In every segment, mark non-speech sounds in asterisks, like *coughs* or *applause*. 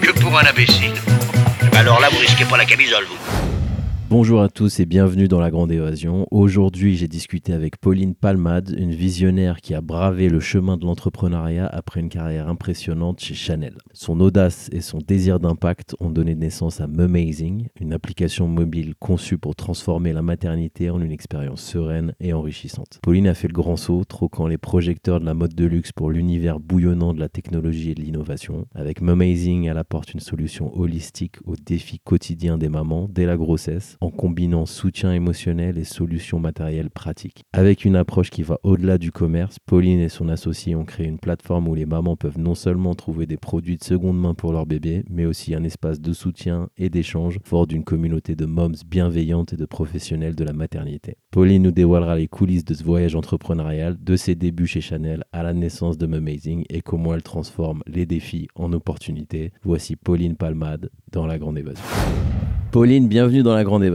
que pour un imbécile. Alors là, vous risquez pas la camisole, vous. Bonjour à tous et bienvenue dans la Grande Évasion. Aujourd'hui, j'ai discuté avec Pauline Palmade, une visionnaire qui a bravé le chemin de l'entrepreneuriat après une carrière impressionnante chez Chanel. Son audace et son désir d'impact ont donné naissance à Mumazing, une application mobile conçue pour transformer la maternité en une expérience sereine et enrichissante. Pauline a fait le grand saut, troquant les projecteurs de la mode de luxe pour l'univers bouillonnant de la technologie et de l'innovation. Avec Mumazing, elle apporte une solution holistique aux défis quotidiens des mamans dès la grossesse en combinant soutien émotionnel et solutions matérielles pratiques. Avec une approche qui va au-delà du commerce, Pauline et son associé ont créé une plateforme où les mamans peuvent non seulement trouver des produits de seconde main pour leur bébé, mais aussi un espace de soutien et d'échange fort d'une communauté de moms bienveillantes et de professionnels de la maternité. Pauline nous dévoilera les coulisses de ce voyage entrepreneurial, de ses débuts chez Chanel à la naissance de Mumazing et comment elle transforme les défis en opportunités. Voici Pauline Palmade dans La Grande Évasion. Pauline, bienvenue dans La Grande Évasion.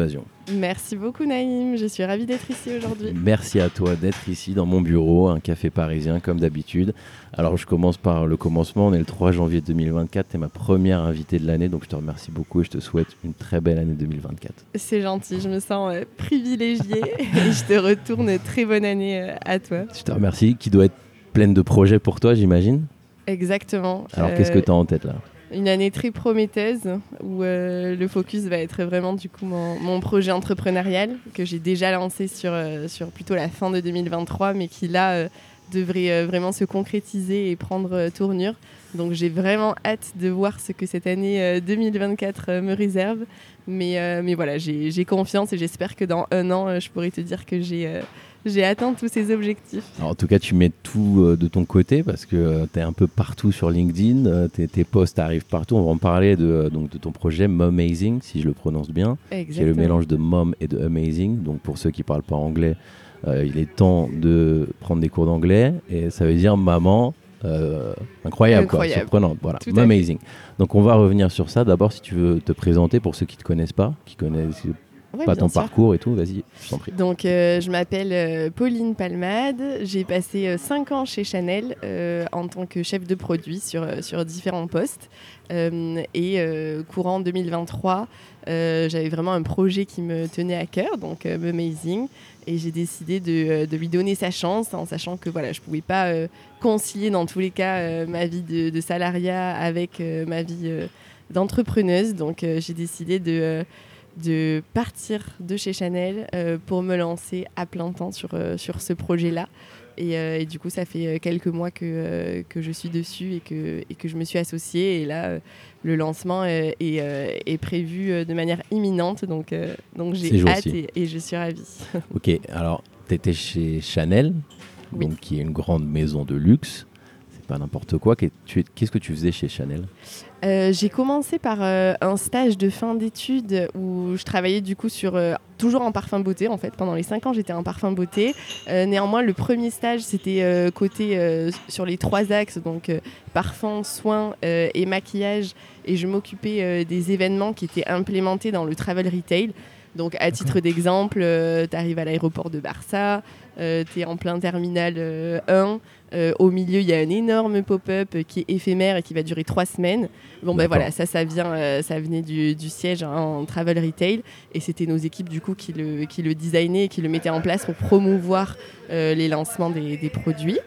Merci beaucoup Naïm, je suis ravie d'être ici aujourd'hui. Merci à toi d'être ici dans mon bureau, un café parisien comme d'habitude. Alors je commence par le commencement, on est le 3 janvier 2024, tu es ma première invitée de l'année, donc je te remercie beaucoup et je te souhaite une très belle année 2024. C'est gentil, je me sens euh, privilégiée *laughs* et je te retourne très bonne année euh, à toi. Je te remercie, qui doit être pleine de projets pour toi j'imagine. Exactement. Alors qu'est-ce que tu as en tête là? Une année très prometteuse où euh, le focus va être vraiment du coup mon, projet entrepreneurial que j'ai déjà lancé sur, euh, sur plutôt la fin de 2023 mais qui là euh, devrait vraiment se concrétiser et prendre tournure. Donc j'ai vraiment hâte de voir ce que cette année euh, 2024 euh, me réserve. Mais, mais voilà, j'ai confiance et j'espère que dans un an, je pourrai te dire que j'ai j'ai atteint tous ces objectifs. Alors, en tout cas, tu mets tout euh, de ton côté parce que tu es un peu partout sur LinkedIn, euh, tes, tes posts arrivent partout. On va en parler de, euh, donc, de ton projet Mumazing, si je le prononce bien, qui est le mélange de mom et de amazing. Donc pour ceux qui parlent pas anglais, euh, il est temps de prendre des cours d'anglais et ça veut dire maman euh, incroyable, quoi, Incroyable. surprenante. Voilà, amazing. Donc on va revenir sur ça. D'abord, si tu veux te présenter pour ceux qui te connaissent pas, qui connaissent Ouais, pas bien ton sûr. parcours et tout, vas-y, je t'en prie. Donc, euh, je m'appelle euh, Pauline Palmade. J'ai passé 5 ans chez Chanel euh, en tant que chef de produit sur, euh, sur différents postes. Euh, et euh, courant 2023, euh, j'avais vraiment un projet qui me tenait à cœur, donc euh, Amazing. Et j'ai décidé de, euh, de lui donner sa chance en sachant que voilà, je ne pouvais pas euh, concilier dans tous les cas euh, ma vie de, de salariat avec euh, ma vie euh, d'entrepreneuse. Donc, euh, j'ai décidé de. euh, de partir de chez Chanel euh, pour me lancer à plein temps sur, euh, sur ce projet-là. Et, euh, et du coup, ça fait quelques mois que, que je suis dessus et que, et que je me suis associée. Et là, le lancement est, est prévu de manière imminente. Donc, donc j'ai hâte et, et je suis ravie. *laughs* Ok, alors tu étais chez Chanel, Oui. donc, qui est une grande maison de luxe. Pas n'importe quoi. Qu'est-ce que tu faisais chez Chanel? Euh, j'ai commencé par euh, un stage de fin d'études où je travaillais du coup sur euh, toujours en parfum beauté en fait. Pendant les cinq ans, j'étais en parfum beauté. Néanmoins, le premier stage c'était côté sur les trois axes donc parfum, soins et maquillage. Et je m'occupais des événements qui étaient implémentés dans le travel retail. Donc, à titre d'exemple, tu arrives à l'aéroport de Barça, tu es en plein terminal euh, 1. Euh, au milieu, il y a un énorme pop-up qui est éphémère et qui va durer trois semaines. Bon, ben voilà, ça, ça, vient, euh, ça venait du, du siège en travel retail. Et c'était nos équipes, du coup, qui le, qui le designaient et qui le mettaient en place pour promouvoir euh, les lancements des, des produits.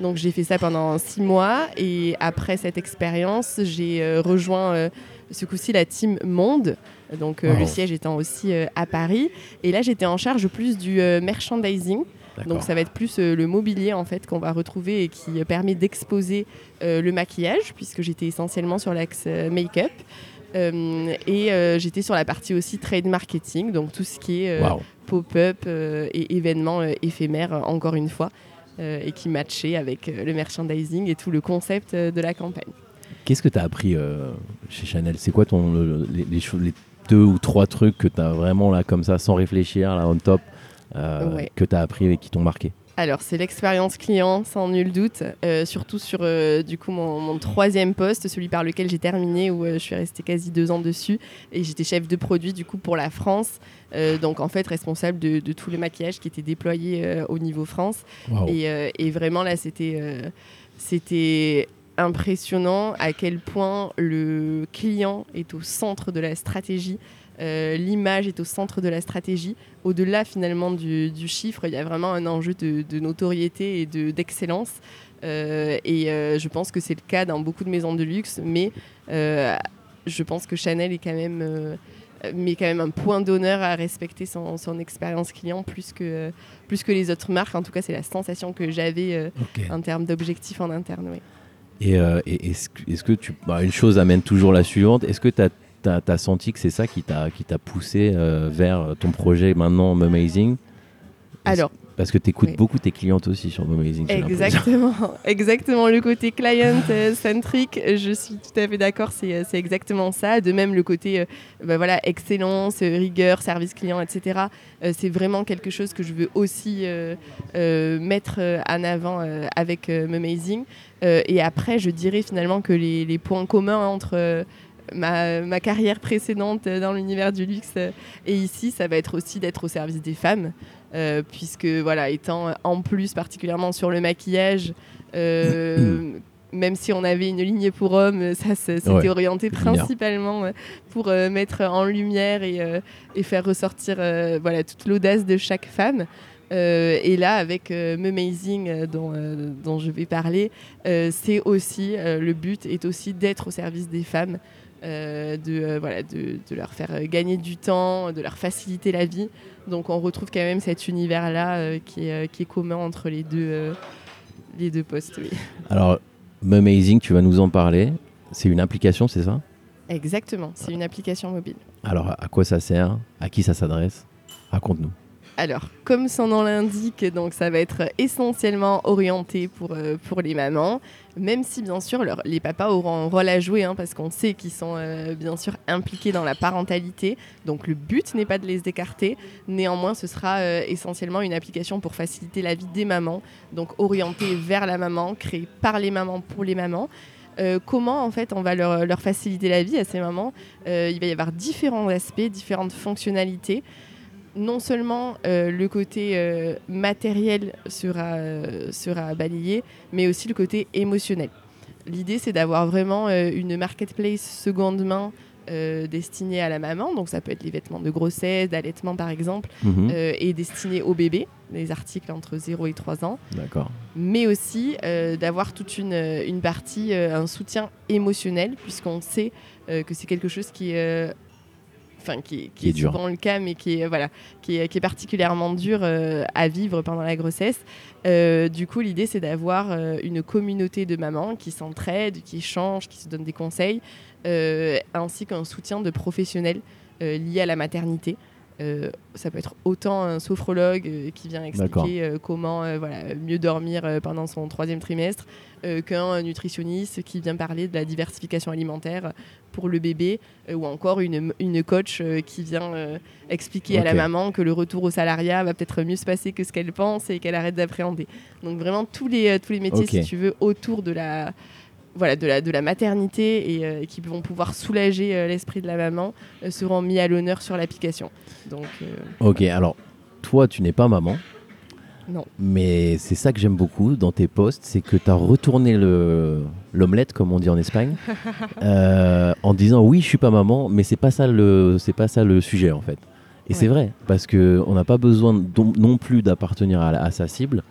Donc, j'ai fait ça pendant six mois. Et après cette expérience, j'ai rejoint ce coup-ci la team Monde. Donc, Wow. le siège étant aussi à Paris. Et là, j'étais en charge plus du merchandising. Donc ça va être plus euh, le mobilier en fait qu'on va retrouver et qui euh, permet d'exposer euh, le maquillage puisque j'étais essentiellement sur l'axe make-up. Euh, et euh, j'étais sur la partie aussi trade marketing, donc tout ce qui est euh, pop-up et événements éphémères, encore une fois, et qui matchait avec le merchandising et tout le concept de la campagne. Qu'est-ce que tu as appris chez Chanel? C'est quoi ton, le- les, les cho- les deux ou trois trucs que tu as vraiment là, comme ça, sans réfléchir, là, on top, Ouais. que tu as appris et qui t'ont marqué Alors, c'est l'expérience client, sans nul doute, euh, surtout sur euh, du coup mon, mon troisième poste, celui par lequel j'ai terminé, où euh, je suis restée quasi deux ans dessus, et j'étais chef de produit du coup pour la France, Euh, donc en fait responsable de, de tous les maquillages qui étaient déployés euh, au niveau France. Et, euh, et vraiment là, c'était euh, c'était impressionnant à quel point le client est au centre de la stratégie. euh, L'image est au centre de la stratégie. Au-delà finalement du, du chiffre, il y a vraiment un enjeu de, de notoriété et de- d'excellence. Euh, et euh, je pense que c'est le cas dans beaucoup de maisons de luxe, mais euh, je pense que Chanel est quand même, met quand même un point d'honneur à respecter son, son expérience client plus que, plus que les autres marques. En tout cas, c'est la sensation que j'avais en termes d'objectifs en interne. oui. Et, euh, et est-ce que, est-ce que tu. bah, une chose amène toujours la suivante. Est-ce que tu as, senti que c'est ça qui t'a, poussé euh, vers ton projet maintenant Amazing Alors, Parce que tu écoutes oui. beaucoup tes clientes aussi sur Amazing. Exactement, *laughs* *laughs* exactement. Le côté client-centric, je suis tout à fait d'accord, c'est euh, exactement ça. De même, le côté euh, bah voilà, excellence, euh, rigueur, service client, etc. euh, c'est vraiment quelque chose que je veux aussi euh, euh, mettre euh, en avant euh, avec euh, Amazing. Euh, et après, je dirais finalement que les, les points communs entre euh, ma, ma carrière précédente dans l'univers du luxe et ici, ça va être aussi d'être au service des femmes. Euh, puisque voilà, étant en plus particulièrement sur le maquillage, euh, même si on avait une ligne pour hommes, ça c'était Ouais, orienté principalement euh, pour euh, mettre en lumière et, et faire ressortir voilà, toute l'audace de chaque femme. Euh, et là, avec euh, Amazing euh, dont, dont je vais parler, c'est aussi le but est aussi d'être au service des femmes, euh, de, euh, voilà, de, de leur faire euh, gagner du temps, de leur faciliter la vie. Donc on retrouve quand même cet univers-là euh, qui, est, qui est commun entre les deux, les deux postes. oui. Alors, Amazing, tu vas nous en parler. C'est une application, c'est ça? Exactement, c'est une application mobile. Alors, à quoi ça sert? À qui ça s'adresse? Raconte-nous. Alors, comme son nom l'indique, donc ça va être essentiellement orienté pour, euh, les mamans, même si bien sûr les papas auront un rôle à jouer, hein, parce qu'on sait qu'ils sont euh, bien sûr impliqués dans la parentalité. Donc le but n'est pas de les écarter, néanmoins ce sera euh, essentiellement une application pour faciliter la vie des mamans, donc orientée vers la maman, créée par les mamans pour les mamans. Comment en fait on va leur, faciliter la vie à ces mamans? Il va y avoir différents aspects, différentes fonctionnalités non seulement euh, le côté euh, matériel sera, euh, sera balayé, mais aussi le côté émotionnel. L'idée, c'est d'avoir vraiment une marketplace seconde main destinée à la maman. Donc, ça peut être les vêtements de grossesse, d'allaitement, par exemple, Mhm. et destinée au bébé, les articles entre 0 et 3 ans D'accord. mais aussi d'avoir toute une, une partie, un soutien émotionnel, puisqu'on sait que c'est quelque chose qui est, enfin, qui, est- qui Qui est est dur. souvent le cas, mais qui est, voilà, qui est, qui est particulièrement dur euh, à vivre pendant la grossesse. Euh, du coup, l'idée, c'est d'avoir euh, une communauté de mamans qui s'entraident, qui échangent, qui se donnent des conseils, ainsi qu'un soutien de professionnels liés à la maternité. Euh, ça peut être autant un sophrologue euh, qui vient expliquer euh, comment voilà, mieux dormir pendant son troisième trimestre, qu'un nutritionniste qui vient parler de la diversification alimentaire pour le bébé, ou encore une, une coach qui vient expliquer à la maman que le retour au salariat va peut-être mieux se passer que ce qu'elle pense et qu'elle arrête d'appréhender. Donc vraiment tous les, tous les métiers, si tu veux, autour de la, voilà, de la, de la maternité et euh, qui vont pouvoir soulager euh, l'esprit de la maman euh, seront mis à l'honneur sur l'application. Donc Ok, alors, toi, tu n'es pas maman. Non. Mais c'est ça que j'aime beaucoup dans tes posts, c'est que tu as retourné le- l'omelette, comme on dit en Espagne, *laughs* euh, en disant oui, je suis pas maman, mais c'est pas ça le, c'est pas ça le sujet en fait. Et Ouais. c'est vrai, parce que on n'a pas besoin non plus d'appartenir à, à sa cible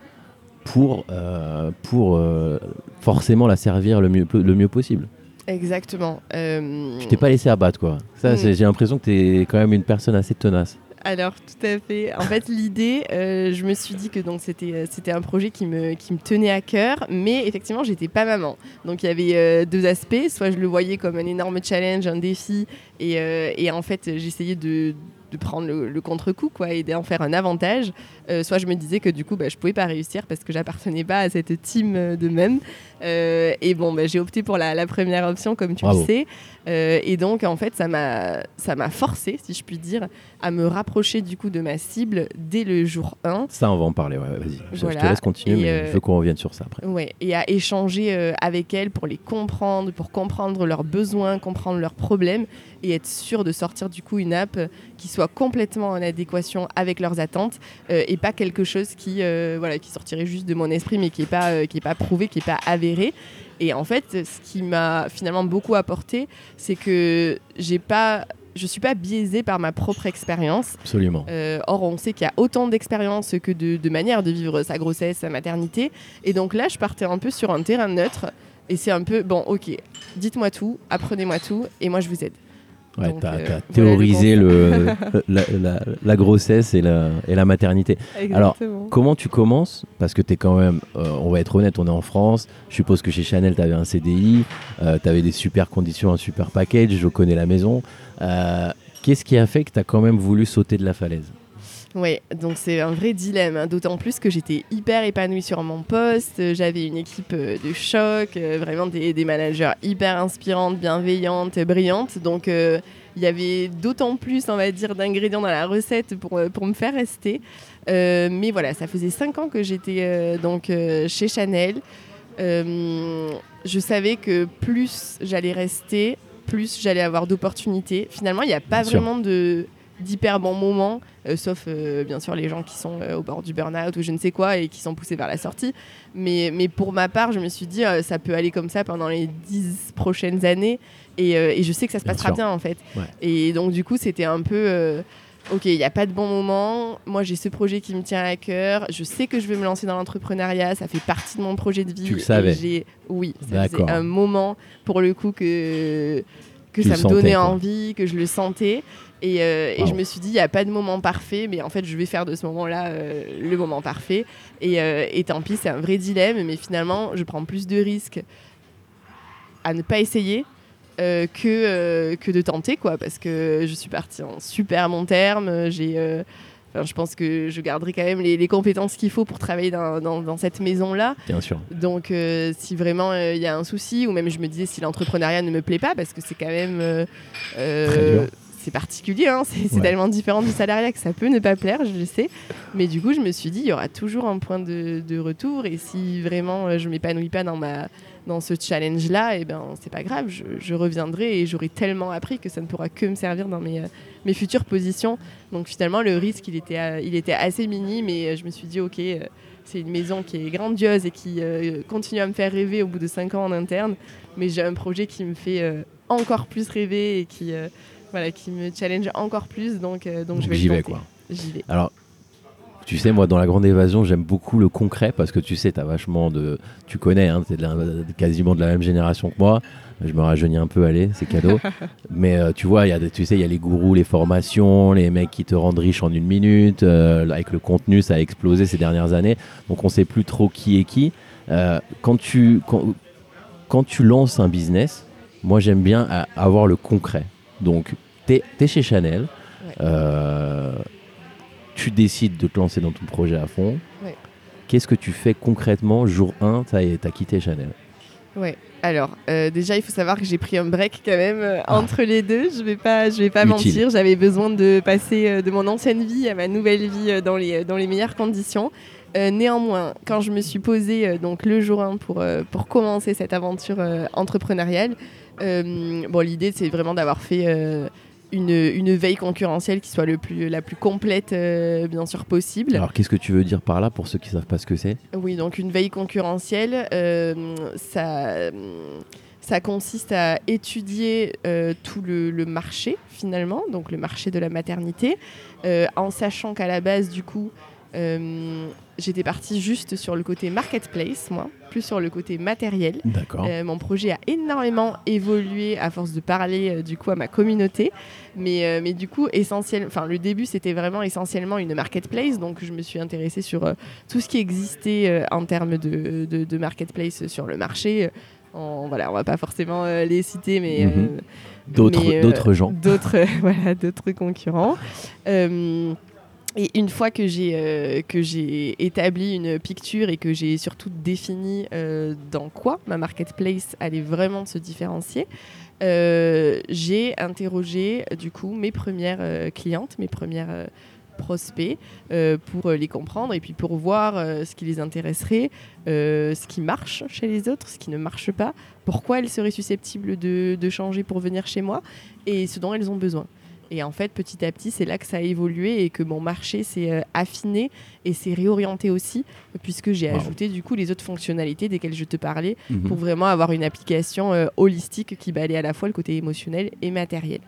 pour, euh, pour euh, forcément la servir le mieux, le mieux possible. exactement. Euh, Tu t'es pas laissé abattre quoi. Ça, Mm. c'est- j'ai l'impression que tu es quand même une personne assez tenace. Alors tout à fait. En fait, l'idée, euh, je me suis dit que donc c'était c'était un projet qui me qui me tenait à cœur, mais effectivement, j'étais pas maman. Donc il y avait euh, deux aspects. Soit je le voyais comme un énorme challenge, un défi, et, euh, et en fait, j'essayais de de prendre le, le contre-coup quoi, et d'en faire un avantage. Euh, soit je me disais que du coup, bah, je pouvais pas réussir parce que j'appartenais pas à cette team euh, de même. Euh, et bon, bah, j'ai opté pour la, la première option, comme tu Bravo. le sais. Euh, et donc, en fait, ça m'a ça m'a forcé, si je puis dire, à me rapprocher du coup de ma cible dès le jour 1. Ça, on va en parler. Ouais, vas-y. Je- Je te laisse continuer, Et, mais je veux qu'on revienne sur ça après. Ouais, et à échanger avec elles pour les comprendre, pour comprendre leurs besoins, comprendre leurs problèmes et être sûr de sortir du coup une app euh, qui soit complètement en adéquation avec leurs attentes euh, et pas quelque chose qui, euh, voilà, qui sortirait juste de mon esprit mais qui n'est pas, euh, qui est pas prouvé, qui n'est pas avéré. Et en fait, ce qui m'a finalement beaucoup apporté, c'est que j'ai pas, je suis pas biaisée par ma propre expérience. Absolument. Euh, or, on sait qu'il y a autant d'expériences que de, de manières de vivre sa grossesse, sa maternité. Et donc là, je partais un peu sur un terrain neutre. Et c'est un peu, bon, ok, dites-moi tout, apprenez-moi tout, et moi je vous aide. Ouais, donc, t'as euh, t'as théorisé le, *laughs* la, la- la grossesse et la, et la maternité. Alors. Comment tu commences? Parce que tu es quand même, euh, on va être honnête, on est en France. Je suppose que chez Chanel, tu avais un CDI, tu avais des super conditions, un super package, je connais la maison. Euh, Qu'est-ce qui a fait que tu as quand même voulu sauter de la falaise? Oui, donc c'est un vrai dilemme, hein, d'autant plus que j'étais hyper épanouie sur mon poste, euh, j'avais une équipe euh, de choc, euh, vraiment des, des managers hyper inspirantes, bienveillantes, brillantes, donc il y avait d'autant plus, on va dire, d'ingrédients dans la recette pour, pour me faire rester. Euh, mais voilà, ça faisait cinq ans que j'étais euh, donc euh, chez Chanel. Je savais que plus j'allais rester, plus j'allais avoir d'opportunités. Finalement, il n'y a pas Bien sûr. vraiment de d'hyper bons moments, euh, sauf euh, bien sûr les gens qui sont euh, au bord du burn-out ou je ne sais quoi et qui sont poussés vers la sortie. Mais, mais pour ma part, je me suis dit, ça peut aller comme ça pendant les dix prochaines années et, et je sais que ça se passera bien en fait. Ouais. Et donc du coup, c'était un peu... Ok, il n'y a pas de bon moment. Moi, j'ai ce projet qui me tient à cœur. Je sais que je vais me lancer dans l'entrepreneuriat. Ça fait partie de mon projet de vie. Tu le savais j'ai- Oui, ça faisait D'accord. un moment pour le coup que, que Tu ça me sentais, donnait quoi. envie, que je le sentais. Et, euh, et je me suis dit, il n'y a pas de moment parfait, mais en fait, je vais faire de ce moment-là euh, le moment parfait. Et, euh, et tant pis, c'est un vrai dilemme, mais finalement, je prends plus de risques à ne pas essayer euh, que, euh, que de tenter, quoi, parce que je suis partie en super bon terme. J'ai. euh, enfin, je pense que je garderai quand même les, les compétences qu'il faut pour travailler dans, dans- dans cette maison-là. Bien sûr. Donc, si vraiment il y a un souci, ou même je me disais si l'entrepreneuriat ne me plaît pas, parce que c'est quand même. Très dur. C'est particulier, hein, c'est Ouais. tellement différent du salariat que ça peut ne pas plaire, je le sais. Mais du coup, je me suis dit, il y aura toujours un point de, de retour. Et si vraiment euh, je m'épanouis pas dans, ma, dans ce challenge-là, et ben, c'est pas grave, je, je reviendrai et j'aurai tellement appris que ça ne pourra que me servir dans mes, euh, mes futures positions. Donc finalement, le risque, il était, euh, il était assez minime. Et je me suis dit, ok. c'est une maison qui est grandiose et qui euh, continue à me faire rêver au bout de 5 ans en interne. Mais j'ai un projet qui me fait euh, encore plus rêver et qui, euh, voilà, qui me challenge encore plus. Donc, euh, donc je vais J'y vais, quoi. J'y vais. Alors, tu sais, moi, dans la grande évasion, j'aime beaucoup le concret parce que tu sais, tu as vachement de. Tu connais, hein, tu es quasiment de la même génération que moi. Je me rajeunis un peu, allez, c'est cadeau. *laughs* Mais euh, tu vois, il y a tu sais, il y a les gourous, les formations, les mecs qui te rendent riche en une minute. euh, avec le contenu, ça a explosé ces dernières années. Donc, on sait plus trop qui est qui. Euh, quand, tu, quand, quand tu lances un business, moi, j'aime bien avoir le concret. Donc, tu es, chez Chanel. Ouais. euh, tu décides de te lancer dans ton projet à fond. Ouais. Qu'est-ce que tu fais concrètement jour 1 Tu as, quitté Chanel? Ouais. Alors, euh, déjà, il faut savoir que j'ai pris un break quand même euh, Ah. entre les deux. Je vais pas, je vais pas Utile. mentir. J'avais besoin de passer de mon ancienne vie à ma nouvelle vie dans les, dans les meilleures conditions. Euh, néanmoins, quand je me suis posée euh, donc le jour 1 pour, euh, pour commencer cette aventure entrepreneuriale, bon, l'idée c'est vraiment d'avoir fait une, une veille concurrentielle qui soit le plus, la plus complète euh, bien sûr possible. Alors, qu'est-ce que tu veux dire par là pour ceux qui savent pas ce que c'est? Oui, donc une veille concurrentielle, euh, ça, ça consiste à étudier euh, tout le, le marché finalement, donc le marché de la maternité, en sachant qu'à la base du coup, euh, j'étais partie juste sur le côté marketplace, moi, plus sur le côté matériel. D'accord. Euh, mon projet a énormément évolué à force de parler euh, du coup à ma communauté, mais, mais du coup essentiel, enfin le début c'était vraiment essentiellement une marketplace, donc je me suis intéressée sur tout ce qui existait en termes de, de- de marketplace sur le marché. On, voilà, on va pas forcément les citer, mais Mhm. D'autres d'autres gens. d'autres *laughs* voilà, d'autres concurrents. Et une fois que j'ai euh, que j'ai établi une picture et que j'ai surtout défini euh, dans quoi ma marketplace allait vraiment se différencier, euh, j'ai interrogé du coup mes premières clientes, mes premières prospects pour les comprendre et puis pour voir ce qui les intéresserait, ce qui marche chez les autres, ce qui ne marche pas, pourquoi elles seraient susceptibles de, de changer pour venir chez moi et ce dont elles ont besoin. Et en fait, petit à petit, c'est là que ça a évolué et que mon marché s'est euh, affiné et s'est réorienté aussi, puisque j'ai Wow. ajouté du coup les autres fonctionnalités desquelles je te parlais Mhm. pour vraiment avoir une application euh, holistique qui balait à la fois le côté émotionnel et matériel.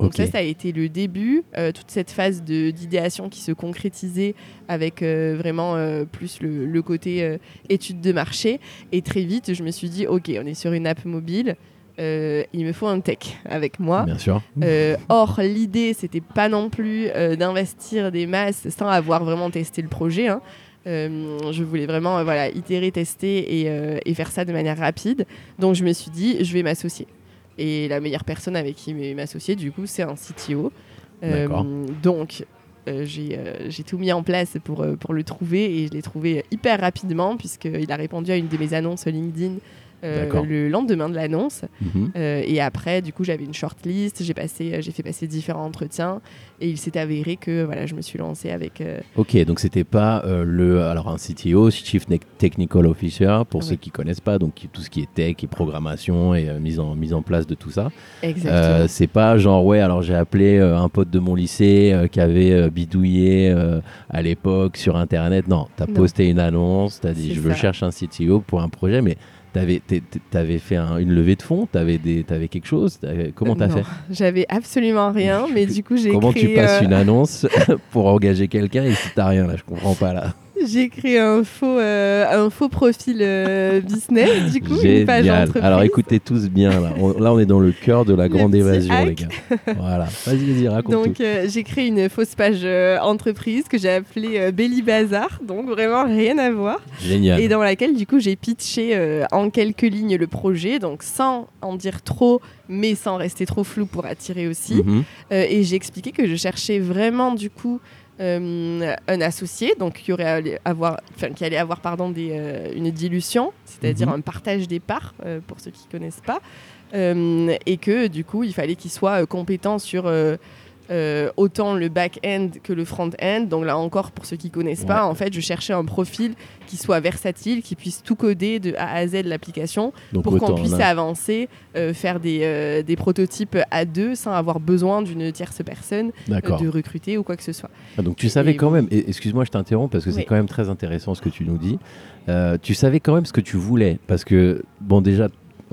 Donc ça, ça a été le début, euh, toute cette phase d'idéation qui se concrétisait avec euh, vraiment euh, plus le, le côté étude de marché. Et très vite, je me suis dit, ok, on est sur une app mobile, euh, il me faut un tech avec moi. Bien sûr. Euh, or, l'idée, c'était pas non plus euh, d'investir des masses sans avoir vraiment testé le projet. hein. Je voulais vraiment voilà, itérer, tester et, et faire ça de manière rapide. Donc, je me suis dit, je vais m'associer. Et la meilleure personne avec qui m'associer, du coup, c'est un CTO. D'accord. donc, euh, j'ai euh, tout mis en place pour, euh, pour le trouver et je l'ai trouvé hyper rapidement puisqu'il a répondu à une de mes annonces LinkedIn. Le lendemain de l'annonce. Mhm. Euh, et après, du coup, j'avais une shortlist, j'ai passé, euh, j'ai fait passer différents entretiens, et il s'est avéré que voilà, je me suis lancée avec. euh, Ok, donc c'était pas euh, le alors un CTO, Chief Technical Officer pour ceux qui connaissent pas, donc tout ce qui est tech et programmation et euh, mise en mise en place de tout ça. exactement. Euh, c'est pas genre ouais alors j'ai appelé euh, un pote de mon lycée euh, qui avait euh, bidouillé euh, à l'époque sur internet. Non, t'as Non. posté une annonce, t'as dit C'est je veux ça. chercher un CTO pour un projet, mais t'avais t'avais fait un- une levée de fonds, t'avais des t'avais quelque chose. T'avais- Comment t'as fait? J'avais absolument rien, *laughs* mais du coup, j'ai Comment créé, tu passes euh, une annonce *laughs* pour engager quelqu'un et si t'as rien là, je comprends pas là. J'ai créé un faux, euh, un faux profil euh, business, du coup, une page entreprise. Alors écoutez tous bien là. On- là on est dans le cœur de la grande évasion hack. les gars. Voilà. Vas-y vas-y raconte Donc euh, j'ai créé une fausse page entreprise que j'ai appelée Belly Bazar, donc vraiment rien à voir. Génial. et dans laquelle du coup j'ai pitché en quelques lignes le projet, donc sans en dire trop, mais sans rester trop flou pour attirer aussi. Mhm. Et j'ai expliqué que je cherchais vraiment du coup euh, un associé, donc qui aurait allé avoir, enfin qui allait avoir pardon des, euh, une dilution, c'est-à-dire Mhm. un partage des parts euh, pour ceux qui connaissent pas, et que du coup il fallait qu'il soit compétent sur euh, autant le back-end que le front-end. Donc là encore, pour ceux qui connaissent pas, en fait, je cherchais un profil qui soit versatile, qui puisse tout coder de A à Z de l'application pour qu'on puisse là, avancer, euh, faire des, euh, des prototypes à deux sans avoir besoin d'une tierce personne de recruter ou quoi que ce soit. Ah, donc tu savais Et- quand même, excuse-moi je t'interromps parce que c'est quand même très intéressant ce que tu nous dis, tu savais quand même ce que tu voulais parce que, bon déjà,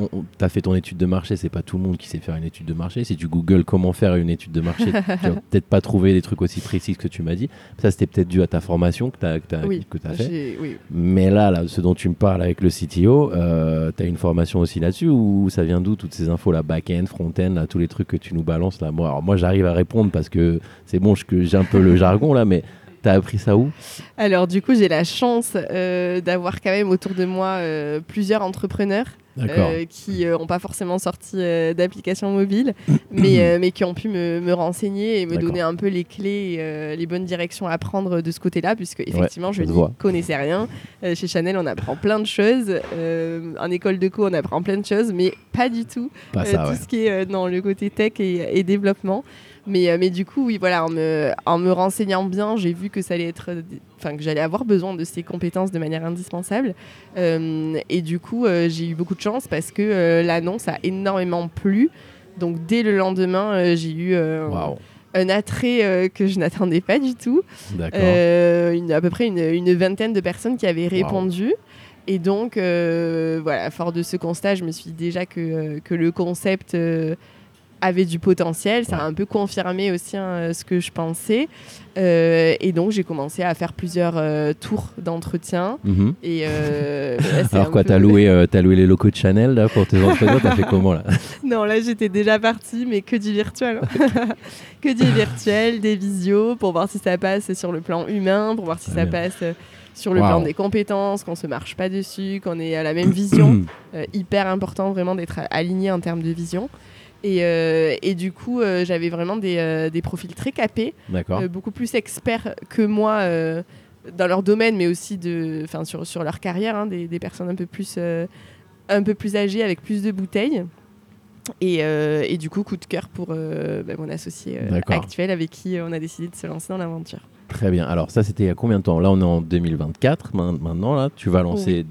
tu as fait ton étude de marché, c'est pas tout le monde qui sait faire une étude de marché. Si tu googles comment faire une étude de marché, *laughs* tu vas peut-être pas trouver des trucs aussi précis que tu m'as dit. Ça c'était peut-être dû à ta formation que tu as, oui, que t'as fait. oui. Mais là, là, ce dont tu me parles avec le CTO, euh, tu as une formation aussi là-dessus ou ça vient d'où toutes ces infos, la back-end, front-end, là, tous les trucs que tu nous balances là? Moi, alors, moi j'arrive à répondre parce que c'est bon, j'ai un peu le jargon là, mais t'as appris ça où? Alors du coup, j'ai la chance euh, d'avoir quand même autour de moi euh, plusieurs entrepreneurs. Euh, qui n'ont pas forcément sorti euh, d'application mobile, *coughs* mais, euh, mais qui ont pu me, me renseigner et me donner un peu les clés, et, euh, les bonnes directions à prendre de ce côté-là, puisque effectivement, je voit. connaissais rien. Euh, chez Chanel, on apprend plein de choses. Euh, en école de co, on apprend plein de choses, mais pas du tout Pas euh, ça, tout ouais. ce qui est euh, dans le côté tech et, et développement. Mais, euh, mais du coup, oui, voilà, en me, en me renseignant bien, j'ai vu que ça allait être, enfin que j'allais avoir besoin de ces compétences de manière indispensable. Euh, et du coup, euh, j'ai eu beaucoup de chance parce que l'annonce a énormément plu. Donc dès le lendemain, j'ai eu un attrait euh, que je n'attendais pas du tout. d'accord. Euh, une- à peu près une, une vingtaine de personnes qui avaient répondu. Et donc, euh, voilà, fort de ce constat, je me suis dit déjà que, que le concept avait du potentiel. Ça a un peu confirmé aussi hein, ce que je pensais. Euh, et donc, j'ai commencé à faire plusieurs euh, tours d'entretien. Euh, c'est Alors quoi, t'as loué, t'as loué les locaux de Chanel là pour tes *laughs* entretiens T'as fait comment là? Non, là j'étais déjà partie, mais que du virtuel. hein. *laughs* que du virtuel, des visios, pour voir si ça passe sur le plan humain, pour voir si Ah, ça bien. passe sur le Wow. plan des compétences, qu'on se marche pas dessus, qu'on ait à la même vision. *clears throat* Euh, hyper important vraiment d'être aligné en termes de vision. Et, euh, et du coup, euh, j'avais vraiment des, euh, des profils très capés, beaucoup plus experts que moi dans leur domaine, mais aussi de, sur, sur leur carrière, hein, des, des personnes un peu, plus, un peu plus âgées avec plus de bouteilles. Et, et du coup, coup de cœur pour bah, mon associé actuel avec qui on a décidé de se lancer dans l'aventure. Très bien. Alors ça, c'était il y a combien de temps? Là, on est en 2024 main- maintenant. Là, tu vas lancer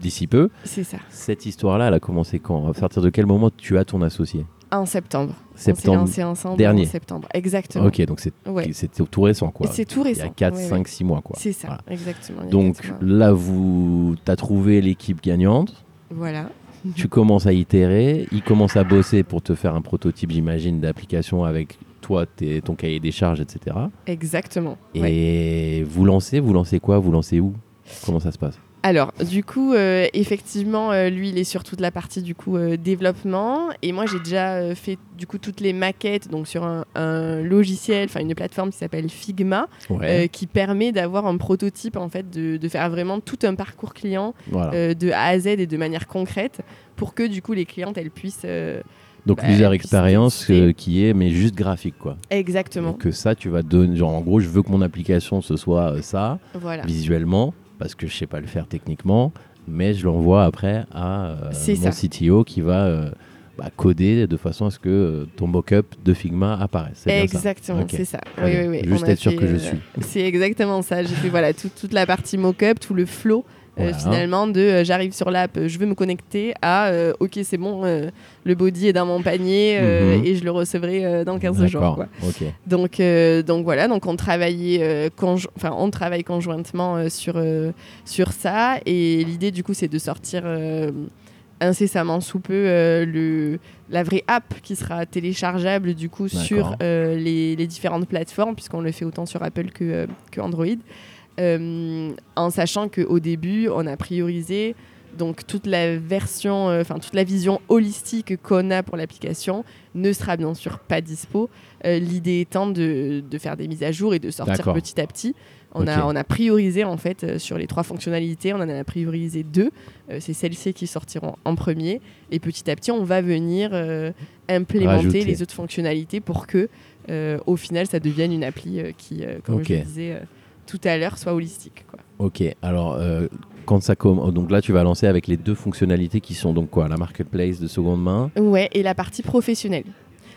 d'ici peu. C'est ça, Cette histoire-là, elle a commencé quand? À partir de quel moment tu as ton associé? En septembre. On s'est Septembre. lancé ensemble dernier. en septembre. Exactement. Ok, donc c'est Ouais. tout récent, quoi. C'est tout Il y récent. a 4, Ouais, ouais. 5, 6 mois, quoi. C'est ça, Voilà. exactement. Donc là, vous, as trouvé l'équipe gagnante. voilà. tu commences à itérer. Il commence à bosser pour te faire un prototype, j'imagine, d'application avec toi, tes- ton cahier des charges, etc. Exactement. Et vous lancez, vous lancez quoi? Vous lancez où? Comment ça se passe? Alors, du coup, euh, effectivement, euh, lui, il est sur toute la partie du coup euh, développement, et moi, j'ai déjà fait du coup toutes les maquettes, donc sur un, un logiciel, enfin une plateforme qui s'appelle Figma, qui permet d'avoir un prototype en fait, de, de faire vraiment tout un parcours client voilà. de A à Z et de manière concrète, pour que du coup les clientes elles puissent Donc bah, user puis expérience euh, qui est, mais juste graphique, quoi. exactement. Que ça, tu vas donner. Genre, en gros, je veux que mon application ce soit euh, ça, Voilà. visuellement, parce que je sais pas le faire techniquement, mais je l'envoie après à euh, mon ça. CTO qui va euh, bah, coder de façon à ce que euh, ton mock-up de Figma apparaisse. Exactement, c'est ça. Très Oui, bien. oui, oui. Juste On être sûr que je euh, suis. *laughs* C'est exactement ça. J'ai fait voilà, tout- toute la partie mock-up, tout le flow. Euh, Voilà. finalement de euh, j'arrive sur l'app, euh, je veux me connecter à ok c'est bon le body est dans mon panier Mhm. et je le recevrai dans 15 jours quoi. Donc, donc voilà, donc on travaillait, enfin on travaille conjointement sur sur ça et l'idée du coup c'est de sortir incessamment sous peu euh, le la vraie app qui sera téléchargeable du coup sur euh, les, les différentes plateformes puisqu'on le fait autant sur Apple que euh, que Android, en sachant qu'au début on a priorisé donc toute la version, euh, enfin toute la vision holistique qu'on a pour l'application ne sera bien sûr pas dispo. Euh, L'idée étant de, de faire des mises à jour et de sortir petit à petit. On, a, on a priorisé en fait euh, sur les trois fonctionnalités, on en a priorisé deux. Euh, C'est celles-ci qui sortiront en premier. Et petit à petit, on va venir euh, implémenter Rajouter. les autres fonctionnalités pour que euh, au final, ça devienne une appli euh, qui, euh, comme je le disais euh, tout à l'heure, soit holistique. Quoi. Ok, alors euh, quand ça commence, donc là tu vas lancer avec les deux fonctionnalités qui sont donc quoi La marketplace de seconde main. Ouais, et la partie professionnelle.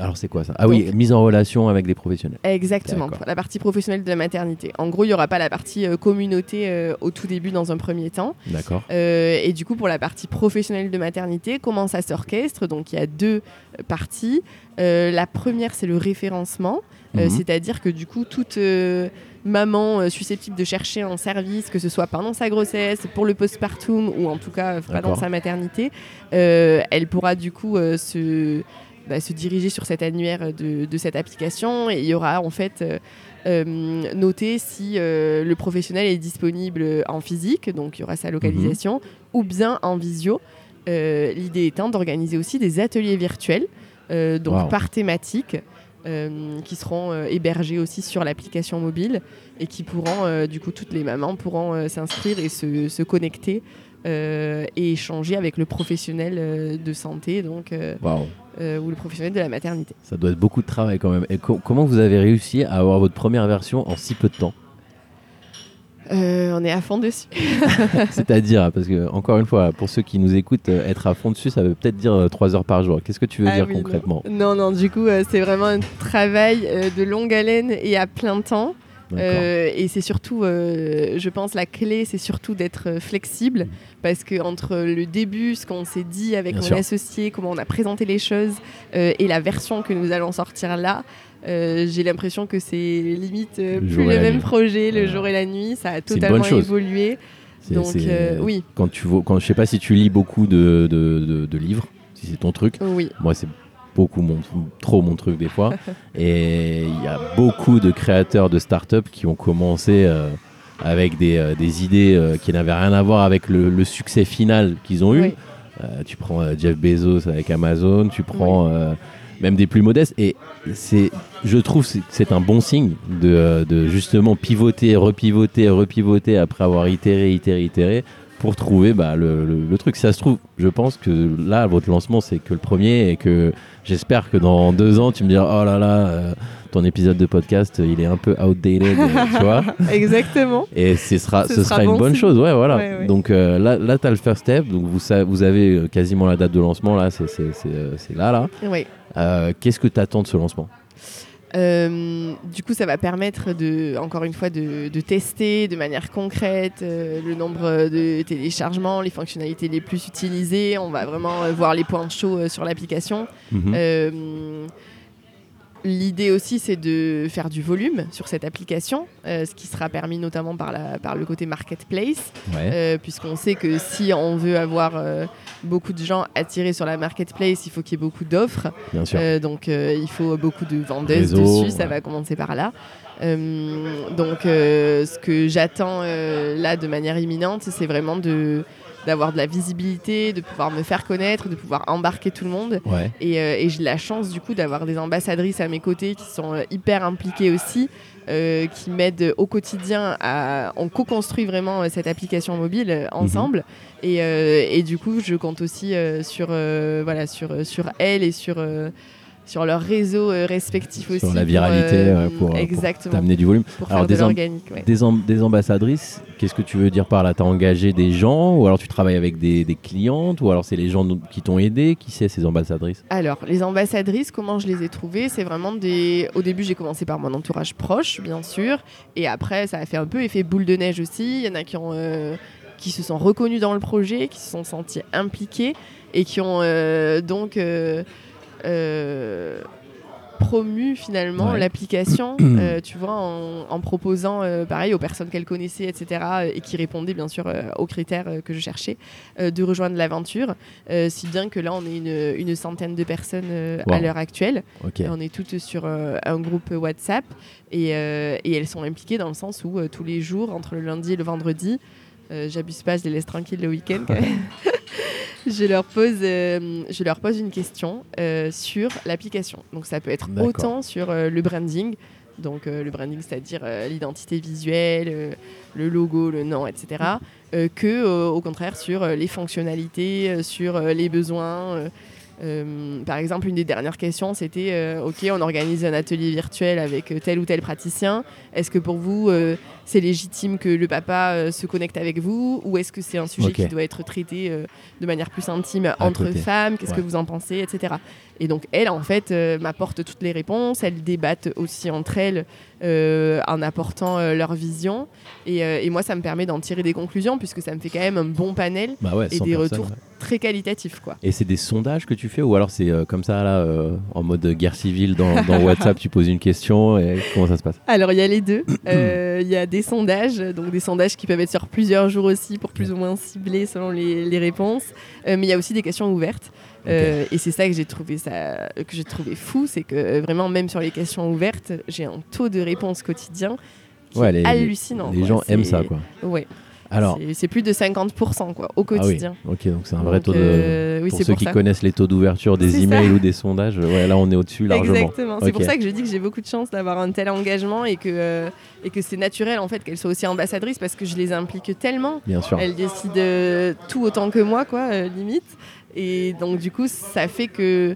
Alors c'est quoi ça? Ah oui, mise en relation avec des professionnels. Exactement, la partie professionnelle de la maternité. En gros, il n'y aura pas la partie euh, communauté euh, au tout début dans un premier temps. D'accord. Euh, et du coup, pour la partie professionnelle de maternité, comment ça s'orchestre? Donc, il y a deux euh, parties. Euh, la première, c'est le référencement. Euh, Mhm. C'est-à-dire que du coup, toute euh, maman euh, susceptible de chercher un service, que ce soit pendant sa grossesse, pour le postpartum ou en tout cas pendant sa maternité, elle pourra du coup se, bah, se diriger sur cet annuaire de, de cette application et il y aura en fait euh, noté si euh, le professionnel est disponible en physique, donc il y aura sa localisation, ou bien en visio. Euh, L'idée étant d'organiser aussi des ateliers virtuels, donc Wow. par thématique, euh, qui seront euh, hébergés aussi sur l'application mobile et qui pourront, euh, du coup, toutes les mamans pourront s'inscrire et se, se connecter et échanger avec le professionnel de santé, donc ou le professionnel de la maternité. ça doit être beaucoup de travail quand même. Et co- comment vous avez réussi à avoir votre première version en si peu de temps? Euh, on est à fond dessus. *laughs* C'est-à-dire, parce que encore une fois, pour ceux qui nous écoutent, euh, être à fond dessus, ça veut peut-être dire 3 heures par jour. Qu'est-ce que tu veux Ah dire oui, non. concrètement? Non, non, du coup, euh, c'est vraiment un travail euh, de longue haleine et à plein temps. Euh, et c'est surtout, euh, je pense, la clé, c'est surtout d'être euh, flexible. Parce que entre le début, ce qu'on s'est dit avec Bien mon sûr. associé, comment on a présenté les choses, euh, et la version que nous allons sortir là, euh, j'ai l'impression que c'est limite euh, Le plus le même nuit. projet, le jour et la nuit. Ça a totalement évolué. Donc, oui. Quand tu vois, quand je sais pas si tu lis beaucoup de, de- de- de livres, si c'est ton truc. Oui, Moi, c'est beaucoup mon, trop mon truc des fois. *laughs* Et il y a beaucoup de créateurs de startups qui ont commencé euh, avec des, euh, des idées euh, qui n'avaient rien à voir avec le, le succès final qu'ils ont eu. oui. Tu prends Jeff Bezos avec Amazon, tu prends même des plus modestes. Et c'est, je trouve que c'est un bon signe de, de justement pivoter, repivoter, repivoter après avoir itéré, itéré, itéré pour trouver bah, le, le- le truc. Si ça se trouve, je pense que là, votre lancement, c'est que le premier et que j'espère que dans deux ans, tu me diras, oh là là, euh, ton épisode de podcast, il est un peu outdated, euh, tu *laughs* vois. Exactement. Et ce sera, Ce ce sera sera une bon bonne chose, ouais, voilà. Ouais, ouais. Donc euh, là, là tu as le first step, donc vous, vous avez quasiment la date de lancement, là, c'est là, là. Oui. Euh, Qu'est-ce que tu attends de ce lancement? Euh, du coup, ça va permettre de, encore une fois, de, de tester de manière concrète euh, le nombre de téléchargements, les fonctionnalités les plus utilisées. On va vraiment euh, voir les points chauds sur l'application. Mhm. L'idée aussi, c'est de faire du volume sur cette application, euh, ce qui sera permis notamment par, la, par le côté marketplace, Ouais. euh, puisqu'on sait que si on veut avoir euh, beaucoup de gens attirés sur la marketplace, il faut qu'il y ait beaucoup d'offres. Bien sûr. Donc il faut beaucoup de vendeuses Réseau, dessus, ça va commencer par là. Donc ce que j'attends là de manière imminente, c'est vraiment de d'avoir de la visibilité, de pouvoir me faire connaître, de pouvoir embarquer tout le monde. Ouais. Et, euh, et j'ai la chance du coup d'avoir des ambassadrices à mes côtés qui sont euh, hyper impliquées aussi, euh, qui m'aident au quotidien à. On co-construit vraiment euh, cette application mobile euh, ensemble. et, et du coup, je compte aussi sur, voilà, sur, sur elles et sur, sur leur réseau euh, respectif aussi. Sur la viralité, euh, pour, pour exactement. t'amener du volume. Pour Alors, faire de des, amb- ouais. des, amb- des ambassadrices, qu'est-ce que tu veux dire par là? Tu as engagé des gens ou alors tu travailles avec des, des clientes ou alors c'est les gens qui t'ont aidé? Qui c'est ces ambassadrices? Alors, les ambassadrices, comment je les ai trouvées? C'est vraiment des. Au début, j'ai commencé par mon entourage proche, bien sûr. Et après, ça a fait un peu effet boule de neige aussi. Il y en a qui, ont, euh, qui se sont reconnus dans le projet, qui se sont sentis impliqués et qui ont euh, donc. euh, euh, promu finalement Ouais. l'application, *clears throat* euh, tu vois, en, en proposant euh, pareil aux personnes qu'elle connaissait, etc., euh, et qui répondaient bien sûr euh, aux critères euh, que je cherchais, euh, de rejoindre l'aventure. Euh, si bien que là, on est une, une centaine de personnes euh, à l'heure actuelle. On est toutes sur euh, un groupe WhatsApp et, euh, et elles sont impliquées dans le sens où euh, tous les jours, entre le lundi et le vendredi, euh, j'abuse pas, je les laisse tranquilles le week-end quand *laughs* même. *laughs* je, leur pose, euh, je leur pose une question euh, sur l'application. Donc ça peut être autant sur euh, le branding, donc le branding, c'est-à-dire l'identité visuelle, le logo, le nom, etc., que au contraire sur les fonctionnalités, sur les besoins. Euh, par exemple, une des dernières questions, c'était euh, OK, on organise un atelier virtuel avec euh, tel ou tel praticien. Est-ce que pour vous, euh, c'est légitime que le papa se connecte avec vous Ou est-ce que c'est un sujet qui doit être traité de manière plus intime entre côté. femmes? Qu'est-ce que vous en pensez Etc. Et donc, elle, en fait, m'apporte toutes les réponses. Elles débattent aussi entre elles en apportant euh, leur vision. Et, euh, et moi, ça me permet d'en tirer des conclusions puisque ça me fait quand même un bon panel Bah ouais, et 100 des retours ouais. très qualitatifs. Quoi. Et c'est des sondages que tu fais ou alors c'est euh, comme ça là euh, en mode guerre civile dans, dans WhatsApp tu poses une question et comment ça se passe? Alors, il y a les deux. Euh, Il y a des sondages, donc des sondages qui peuvent être sur plusieurs jours aussi pour plus ou moins cibler selon les, les réponses. Euh, mais il y a aussi des questions ouvertes. Euh, et c'est ça que j'ai trouvé ça que j'ai trouvé fou, c'est que euh, vraiment même sur les questions ouvertes, j'ai un taux de réponse quotidien qui Ouais, est les- hallucinant. Les quoi. gens aiment ça quoi. Ouais. Alors C'est- plus de 50% quoi au ah oui, quotidien. ok donc c'est un vrai Donc, taux de. euh, oui, pour ceux pour qui ça. connaissent les taux d'ouverture des emails ça. ou des sondages, ouais là on est au-dessus largement. Exactement. C'est pour ça que je dis que j'ai beaucoup de chance d'avoir un tel engagement et que, euh, et que c'est naturel en fait qu'elles soient aussi ambassadrices parce que je les implique tellement. Bien sûr. Elles décident euh, tout autant que moi, quoi, limite. Et donc du coup, ça fait que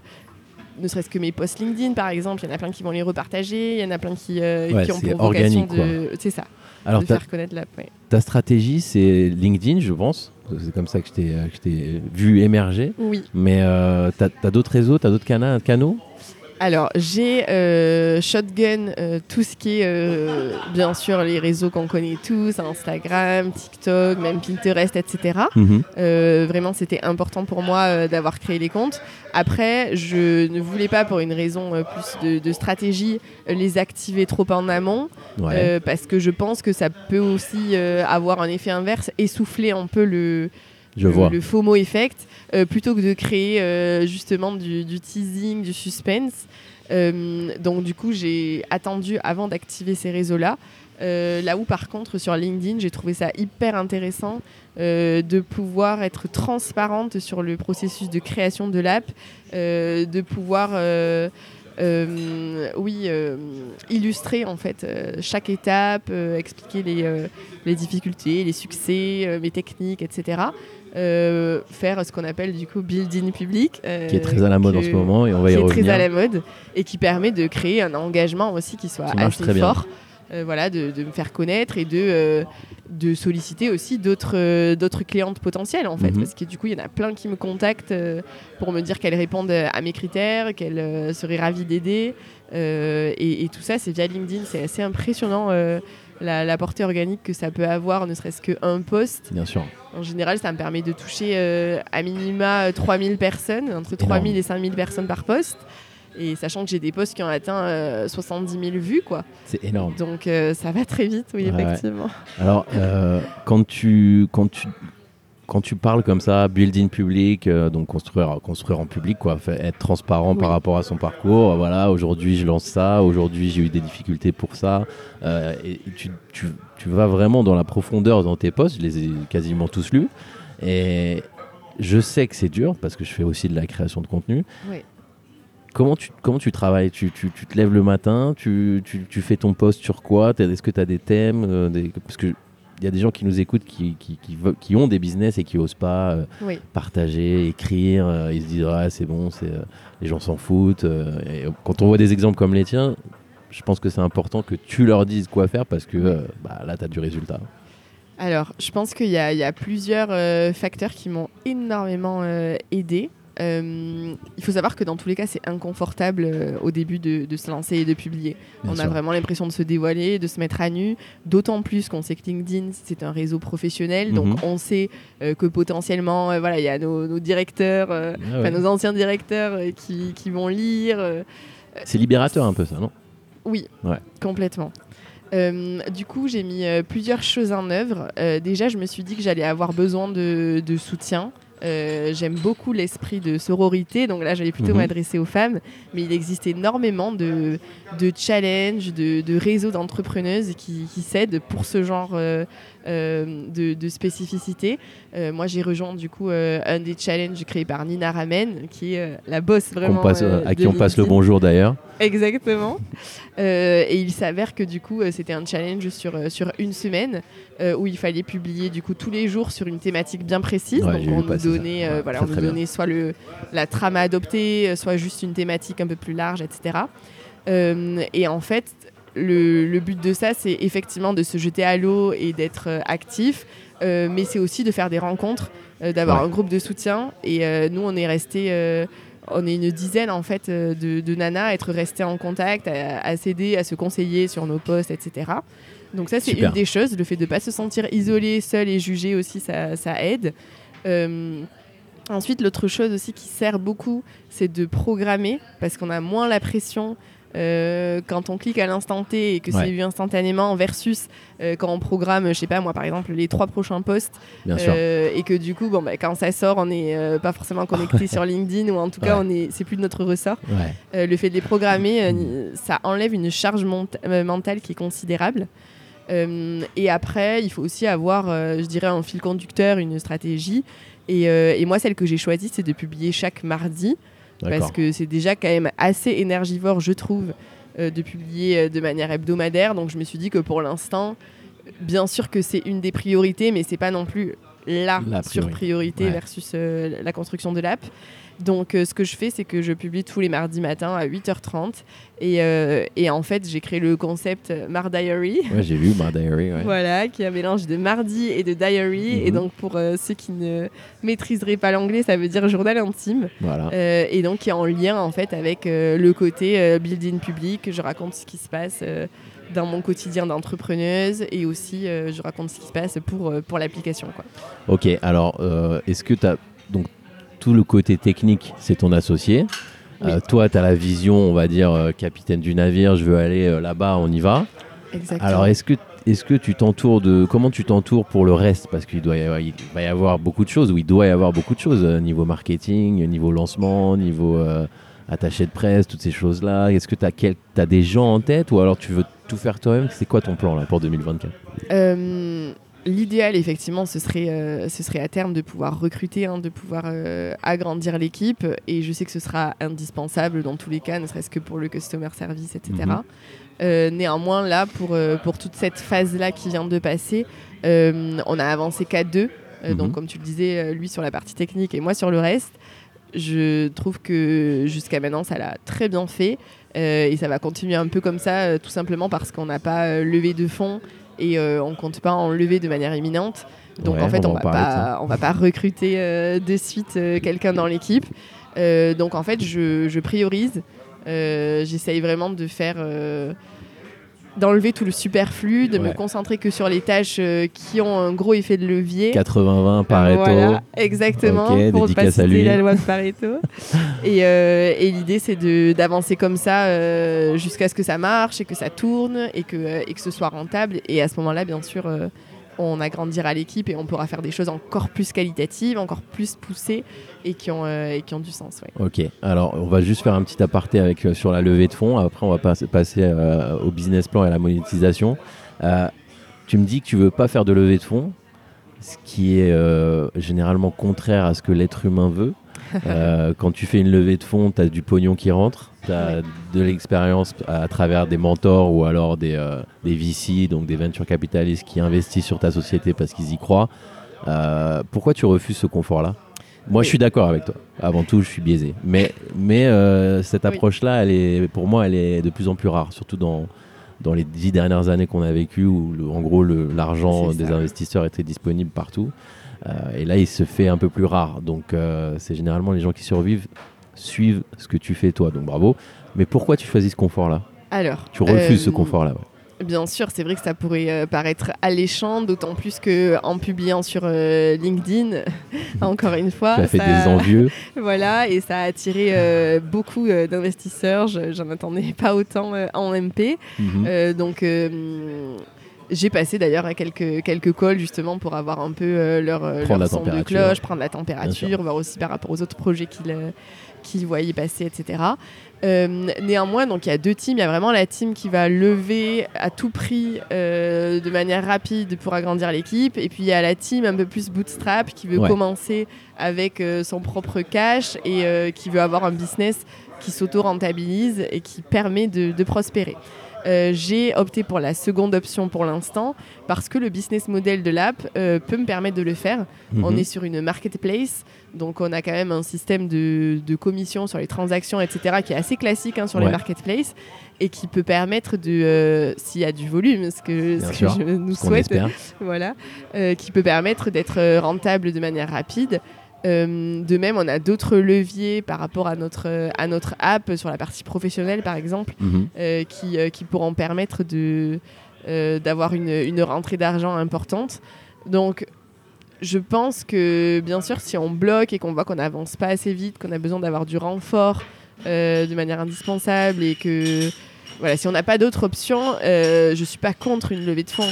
ne serait-ce que mes posts LinkedIn par exemple, il y en a plein qui vont les repartager, il y en a plein qui, euh, Ouais, qui ont pour vocation organique, de, c'est ça, Alors de faire connaître la. ouais. ta stratégie c'est LinkedIn je pense. C'est comme ça que je t'ai euh, vu émerger. Oui. Mais euh, t'as as, d'autres réseaux, t'as d'autres cana- canaux? Alors, j'ai euh, Shotgun, euh, tout ce qui est, euh, bien sûr, les réseaux qu'on connaît tous, Instagram, TikTok, même Pinterest, etc. Mhm. Vraiment, c'était important pour moi d'avoir créé les comptes. Après, je ne voulais pas, pour une raison plus de, de stratégie, les activer trop en amont, Ouais. parce que je pense que ça peut aussi avoir un effet inverse, essouffler un peu le Je le, vois. le FOMO effect, euh, plutôt que de créer euh, justement du, teasing, du suspense. Euh, donc du coup, j'ai attendu avant d'activer ces réseaux-là. Là où par contre sur LinkedIn, j'ai trouvé ça hyper intéressant de pouvoir être transparente sur le processus de création de l'app, de pouvoir oui, illustrer en fait chaque étape, expliquer les, les difficultés, les succès, mes techniques, etc. Euh, faire ce qu'on appelle du coup building public, euh, Qui est très à la mode en ce moment et on va y qui est revenir. très à la mode et qui permet de créer un engagement aussi qui soit Qui assez fort. Euh, voilà, de, de me faire connaître et de, de solliciter aussi d'autres d'autres clientes potentielles en fait. Mhm. Parce que du coup, il y en a plein qui me contactent pour me dire qu'elles répondent à mes critères, qu'elles seraient ravies d'aider. Et, et tout ça, c'est via LinkedIn. C'est assez impressionnant la, la portée organique que ça peut avoir, ne serait-ce qu'un post. Bien sûr. En général, ça me permet de toucher euh, à minima euh, 3000 personnes, entre 3000 et 5000 personnes par poste. Et sachant que j'ai des posts qui ont atteint euh, 70 000 vues, quoi. C'est énorme. Donc euh, ça va très vite, oui, Ouais, ouais. effectivement. Alors, euh, quand, tu, quand, tu, quand tu parles comme ça, building public, euh, donc construire, construire en public, quoi, être transparent par rapport à son parcours, euh, voilà, aujourd'hui je lance ça, aujourd'hui j'ai eu des difficultés pour ça, euh, et tu, tu, tu vas vraiment dans la profondeur dans tes posts, je les ai quasiment tous lus, et je sais que c'est dur, parce que je fais aussi de la création de contenu. Oui. Comment tu, comment tu travailles? Tu, tu, tu te lèves le matin, tu, tu, tu fais ton post sur quoi? Est-ce que tu as des thèmes euh, des- Parce que y a des gens qui nous écoutent qui, qui, qui, ont des business et qui osent pas euh, Oui. partager, écrire. euh, ils se disent ah, c'est bon, c'est, euh, les gens s'en foutent. et quand on voit des exemples comme les tiens, je pense que c'est important que tu leur dises quoi faire parce que bah, là, tu as du résultat. Alors, je pense qu'il y, a- il y a plusieurs facteurs qui m'ont énormément aidé. Euh, il faut savoir que dans tous les cas, c'est inconfortable euh, au début de, de se lancer et de publier. Bien on sûr. a vraiment l'impression de se dévoiler, de se mettre à nu, d'autant plus qu'on sait que LinkedIn, c'est un réseau professionnel, Mhm. donc on sait euh, que potentiellement, voilà, il y a nos, nos directeurs, Ah ouais. nos anciens directeurs qui, qui vont lire. C'est libérateur un peu ça, non? Oui, Ouais. complètement. Euh, du coup, j'ai mis euh, plusieurs choses en œuvre. Euh, déjà, je me suis dit que j'allais avoir besoin de, de soutien. Euh, J'aime beaucoup l'esprit de sororité, donc là, j'allais plutôt Mhm. m'adresser aux femmes. Mais il existe énormément de, de challenges, de, de réseaux d'entrepreneuses qui, qui s'aident pour ce genre euh, de, de spécificité. Euh, moi, j'ai rejoint du coup euh, un des challenges créés par Nina Ramen, qui est euh, la boss vraiment. Passe, euh, À qui on passe le bonjour d'ailleurs. Exactement. Euh, et il s'avère que du coup, euh, c'était un challenge sur, euh, sur une semaine euh, où il fallait publier du coup tous les jours sur une thématique bien précise. Ouais, Donc on nous donnait, euh, Ouais, voilà, on nous bien. soit le, la trame à adopter, euh, soit juste une thématique un peu plus large, etc. Euh, et en fait, le, le but de ça, c'est effectivement de se jeter à l'eau et d'être euh, actif, euh, mais c'est aussi de faire des rencontres, euh, d'avoir Ouais. un groupe de soutien. Et euh, nous, on est resté, on est une dizaine en fait de, de nanas à être restées en contact, à, à s'aider, à se conseiller sur nos posts, etc. Donc ça, c'est une des choses. Le fait de ne pas se sentir isolé, seul et jugé aussi, ça, ça aide. Ensuite, l'autre chose aussi qui sert beaucoup, c'est de programmer parce qu'on a moins la pression euh, quand on clique à l'instant T et que Ouais. c'est vu instantanément versus euh, quand on programme, je sais pas moi par exemple, les trois prochains posts Bien sûr. euh, et que du coup, bon, bah, quand ça sort, on n'est pas forcément connecté *laughs* sur LinkedIn ou en tout cas, Ouais. on est, c'est plus de notre ressort. Le fait de les programmer, ça enlève une charge mentale qui est considérable. Et après, il faut aussi avoir, je dirais, un fil conducteur, une stratégie. Et, et moi, celle que j'ai choisie, c'est de publier chaque mardi, parce que c'est déjà quand même assez énergivore, je trouve, euh, de publier euh, de manière hebdomadaire. Donc je me suis dit que pour l'instant, bien sûr que c'est une des priorités, mais c'est pas non plus la, La sur priorité Ouais. versus euh, la construction de l'app. Donc euh, ce que je fais, c'est que je publie tous les mardis matins à 8h30. Et, euh, et en fait, j'ai créé le concept euh, Mar Diary. Ouais, j'ai vu ma diary. Ouais. Voilà, qui est un mélange de mardi et de diary. Mhm. Et donc, pour euh, ceux qui ne maîtriseraient pas l'anglais, ça veut dire journal intime. Voilà. Et donc, qui est en lien, en fait, avec le côté building public. Je raconte ce qui se passe dans mon quotidien d'entrepreneuse. Et aussi, euh, je raconte ce qui se passe pour, euh, pour l'application. Ok, alors euh, est-ce que tu as donc tout le côté technique, c'est ton associé. Oui. Euh, toi, tu as la vision, on va dire, euh, capitaine du navire, je veux aller euh, là-bas, on y va. Exactement. Alors, est-ce que, est-ce que tu t'entoures de. Comment tu t'entoures pour le reste? Parce qu'il doit y avoir, il va y avoir beaucoup de choses, ou il doit y avoir beaucoup de choses, niveau marketing, niveau lancement, niveau attaché de presse, toutes ces choses-là. Est-ce que tu as, as des gens en tête, ou alors tu veux tout faire toi-même? C'est quoi ton plan là pour 2024 Euh, L'idéal, effectivement, ce serait, euh, ce serait à terme de pouvoir recruter, hein, de pouvoir euh, agrandir l'équipe. Et je sais que ce sera indispensable dans tous les cas, ne serait-ce que pour le customer service, etc. Mhm. Euh, néanmoins, là, pour, pour toute cette phase-là qui vient de passer, on a avancé qu'à deux. Euh, Mhm. Donc, comme tu le disais, lui sur la partie technique et moi sur le reste. Je trouve que jusqu'à maintenant, ça l'a très bien fait. Et ça va continuer un peu comme ça, tout simplement parce qu'on n'a pas levé de fonds et euh, on compte pas en lever de manière imminente. Donc Ouais, en fait, on on, va pas, on va pas recruter euh, de suite euh, quelqu'un dans l'équipe. Donc en fait, je, je priorise. J'essaye vraiment de faire d'enlever tout le superflu, de me concentrer que sur les tâches euh, qui ont un gros effet de levier. 80-20 Pareto. Voilà, exactement, pour ne pas citer la loi de *laughs* Pareto. et euh, et l'idée, c'est d'avancer comme ça euh, jusqu'à ce que ça marche et que ça tourne et que, et que ce soit rentable. Et à ce moment-là, bien sûr, on agrandira l'équipe et on pourra faire des choses encore plus qualitatives, encore plus poussées et qui ont, euh, et qui ont du sens. ouais. Ok, alors on va juste faire un petit aparté avec, euh, sur la levée de fonds. Après, on va pas- passer euh, au business plan et à la monétisation. Tu me dis que tu veux pas faire de levée de fonds, ce qui est généralement contraire à ce que l'être humain veut. *laughs* Quand tu fais une levée de fonds, tu as du pognon qui rentre, tu as Ouais. de l'expérience à, travers des mentors ou alors des, euh, des VC, donc des venture capitalistes qui investissent sur ta société parce qu'ils y croient. Euh, pourquoi tu refuses ce confort-là? Moi, je suis d'accord avec toi. Avant tout, je suis biaisé. Mais, mais euh, cette approche-là, elle est, pour moi, elle est de plus en plus rare, surtout dans, dans les dix dernières années qu'on a vécues, où le- en gros, l'argent des investisseurs était disponible partout. Euh, et là, il se fait un peu plus rare. Donc, euh, c'est généralement les gens qui survivent suivent ce que tu fais toi. Donc, bravo. Mais pourquoi tu choisis ce confort-là? Alors, Tu refuses ce euh, confort-là. ouais. Bien sûr, c'est vrai que ça pourrait euh, paraître alléchant, d'autant plus que en publiant sur euh, LinkedIn, *laughs* encore une fois, *laughs* as fait ça- des envieux. *laughs* Voilà, et ça a attiré euh, beaucoup euh, d'investisseurs. Je- J'en attendais pas autant euh, en MP. Mhm. Euh, donc, euh, j'ai passé d'ailleurs à quelques, quelques calls justement pour avoir un peu euh, leur, euh, leur son de cloche, prendre la température, voir aussi par rapport aux autres projets qu'ils euh, qu'ils voyaient passer, etc. Euh, néanmoins, donc il y a deux teams. Il y a vraiment la team qui va lever à tout prix euh, de manière rapide pour agrandir l'équipe. Et puis il y a la team un peu plus bootstrap qui veut Ouais. commencer avec euh, son propre cash et qui veut avoir un business qui s'auto-rentabilise et qui permet de, de prospérer. Euh, J'ai opté pour la seconde option pour l'instant parce que le business model de l'app euh, peut me permettre de le faire. On Mhm. est sur une marketplace, donc on a quand même un système de, de commission sur les transactions, etc., qui est assez classique hein, sur Ouais. les marketplaces et qui peut permettre de, euh, s'il y a du volume, ce que, je nous Ce souhaite, voilà, qui peut permettre d'être rentable de manière rapide. Euh, de même, on a d'autres leviers par rapport à notre, euh, à notre app sur la partie professionnelle, par exemple, Mhm. euh, qui, euh, qui pourront permettre d'avoir une, une rentrée d'argent importante. Donc, je pense que, bien sûr, si on bloque et qu'on voit qu'on n'avance pas assez vite, qu'on a besoin d'avoir du renfort de manière indispensable et que, voilà, si on n'a pas d'autre option, je ne suis pas contre une levée de fonds.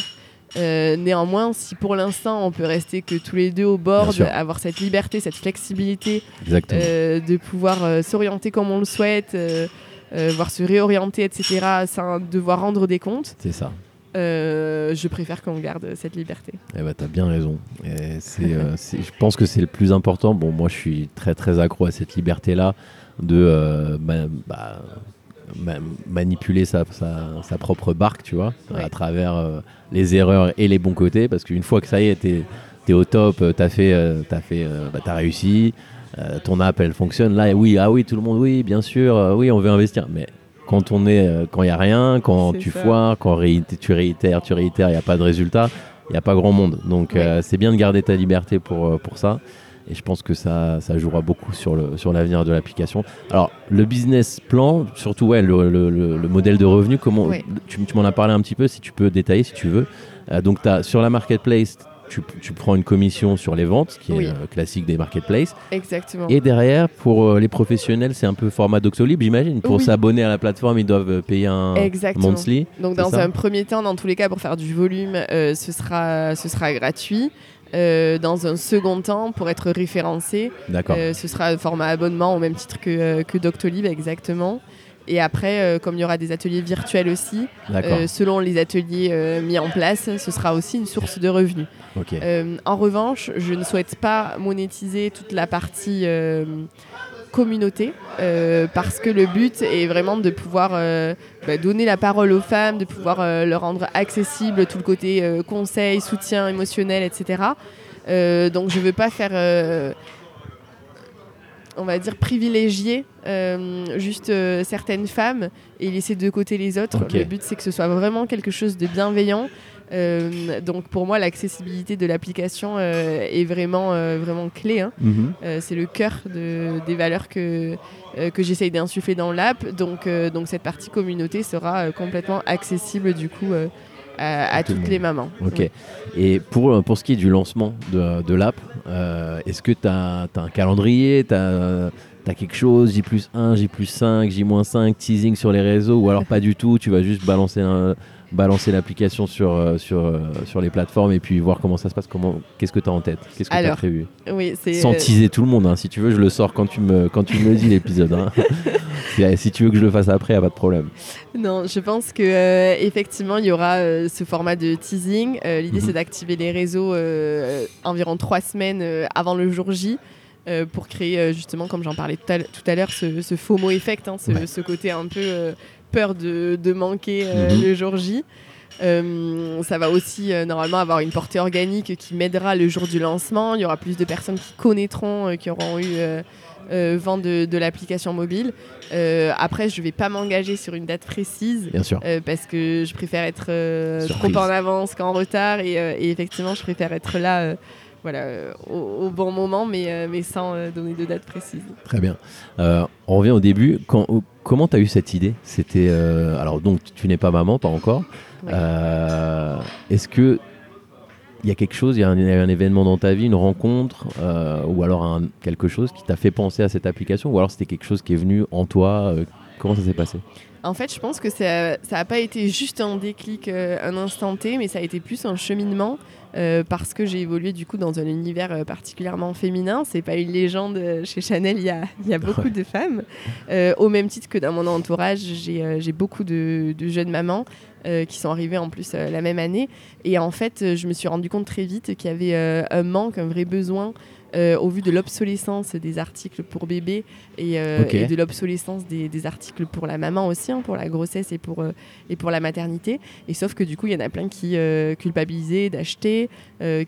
Euh, néanmoins, si pour l'instant on peut rester que tous les deux au bord, avoir cette liberté, cette flexibilité, euh, de pouvoir euh, s'orienter comme on le souhaite, voir se réorienter, etc., sans devoir rendre des comptes, C'est ça. je préfère qu'on garde cette liberté. Eh ben, t'as bien raison. *laughs* Je pense que c'est le plus important. Bon, moi, je suis très, très accro à cette liberté-là de ma- bah, ma- manipuler sa, sa- sa propre barque, tu vois, Ouais. à travers euh, les erreurs et les bons côtés. Parce qu'une fois que ça y est, t'es es au top, euh, t'as fait, euh, t'as fait, euh, bah, t'as réussi, euh, ton app, elle fonctionne. Là, oui, ah oui, tout le monde, oui, bien sûr, oui, on veut investir. Mais quand on est, quand il y a rien, quand tu ça. foires, quand tu réitères, tu réitères, il n'y a pas de résultat, il n'y a pas grand monde. Donc Ouais. c'est bien de garder ta liberté pour, pour ça. Et je pense que ça, ça jouera beaucoup sur le sur l'avenir de l'application. Alors le business plan, surtout ouais, le, le- le- le modèle de revenu, comment tu, tu m'en as parlé un petit peu, si tu peux détailler si tu veux. Euh, donc t'as- sur la marketplace, tu, tu prends une commission sur les ventes, qui Oui. est euh, classique des marketplaces. Exactement. Et derrière, pour euh, les professionnels, c'est un peu format Doctolib, j'imagine. Pour Oui. s'abonner à la plateforme, ils doivent payer un Exactement. monthly. Donc dans un premier temps, dans tous les cas, pour faire du volume, euh, ce, sera, ce sera gratuit. Euh, dans un second temps, pour être référencé, D'accord. euh, ce sera un format abonnement au même titre que, euh, que Doctolib, exactement. Et après, comme il y aura des ateliers virtuels aussi, selon les ateliers mis en place, ce sera aussi une source de revenus. en revanche, je ne souhaite pas monétiser toute la partie communauté euh, parce que le but est vraiment de pouvoir euh, bah, donner la parole aux femmes, de pouvoir euh, leur rendre accessible tout le côté euh, conseil, soutien émotionnel, etc. Donc je ne veux pas faire, on va dire, privilégier juste certaines femmes et laisser de côté les autres. Le but c'est que ce soit vraiment quelque chose de bienveillant. Euh, donc pour moi, l'accessibilité de l'application euh, est vraiment, euh, vraiment clé. hein. Mhm. C'est le cœur de- des valeurs que, que j'essaye d'insuffler dans l'app. Donc, donc cette partie communauté sera complètement accessible du coup à, toutes les mamans. Ok. Et pour, pour ce qui est du lancement de, de l'app, est-ce que tu as, un calendrier Tu as, quelque chose, J plus 1, J plus 5, J moins 5, teasing sur les réseaux Ou alors pas du tout Tu vas juste balancer, un- balancer l'application sur, euh, sur, euh, sur les plateformes et puis voir comment ça se passe comment, Qu'est-ce que tu as en tête? Qu'est-ce que tu as prévu? Oui, Sans euh, teaser tout le monde, hein. si tu veux, je le sors quand tu me, quand tu me le dis l'épisode. hein. *laughs* si, tu veux que je le fasse après, y a pas de problème. Non, je pense que euh, effectivement il y aura euh, ce format de teasing. Euh, L'idée Mhm. c'est d'activer les réseaux environ trois semaines avant le jour J. euh, pour créer euh, justement, comme j'en parlais tout à l- tout à l'heure, ce, ce FOMO effect, hein, ce, Ouais. ce côté un peu euh, peur de, de manquer euh, Mhm. le jour J. Euh, ça va aussi euh, normalement avoir une portée organique qui m'aidera le jour du lancement. Il y aura plus de personnes qui connaîtront, euh, qui auront eu vent de, de l'application mobile. Après, je ne vais pas m'engager sur une date précise. Bien sûr. parce que je préfère être trop en avance qu'en retard et, et effectivement je préfère être là voilà, euh, au, au bon moment mais, euh, mais sans euh, donner de date précise. Très bien. On revient au début. Quand, comment tu as eu cette idée? C'était euh, alors donc tu n'es pas maman, pas encore. Ouais. Euh, Est-ce que il y a quelque chose, il y a un, il y a un événement dans ta vie, une rencontre, euh, ou alors un- quelque chose qui t'a fait penser à cette application, ou alors c'était quelque chose qui est venu en toi Comment ça s'est passé? En fait, je pense que ça n'a pas été juste un déclic, euh, un instant T, mais ça a été plus un cheminement euh, parce que j'ai évolué du coup dans un univers euh, particulièrement féminin. C'est pas une légende chez Chanel, il y a, il y a beaucoup de femmes. Au même titre que dans mon entourage, j'ai beaucoup de, de jeunes mamans qui sont arrivées en plus la même année. Et en fait, je me suis rendu compte très vite qu'il y avait un manque, un vrai besoin. Euh, au vu de l'obsolescence des articles pour bébé et, euh, et de l'obsolescence des, des articles pour la maman aussi, hein, pour la grossesse et pour, euh, et pour la maternité. Et sauf que du coup, il y en a plein qui culpabilisaient d'acheter,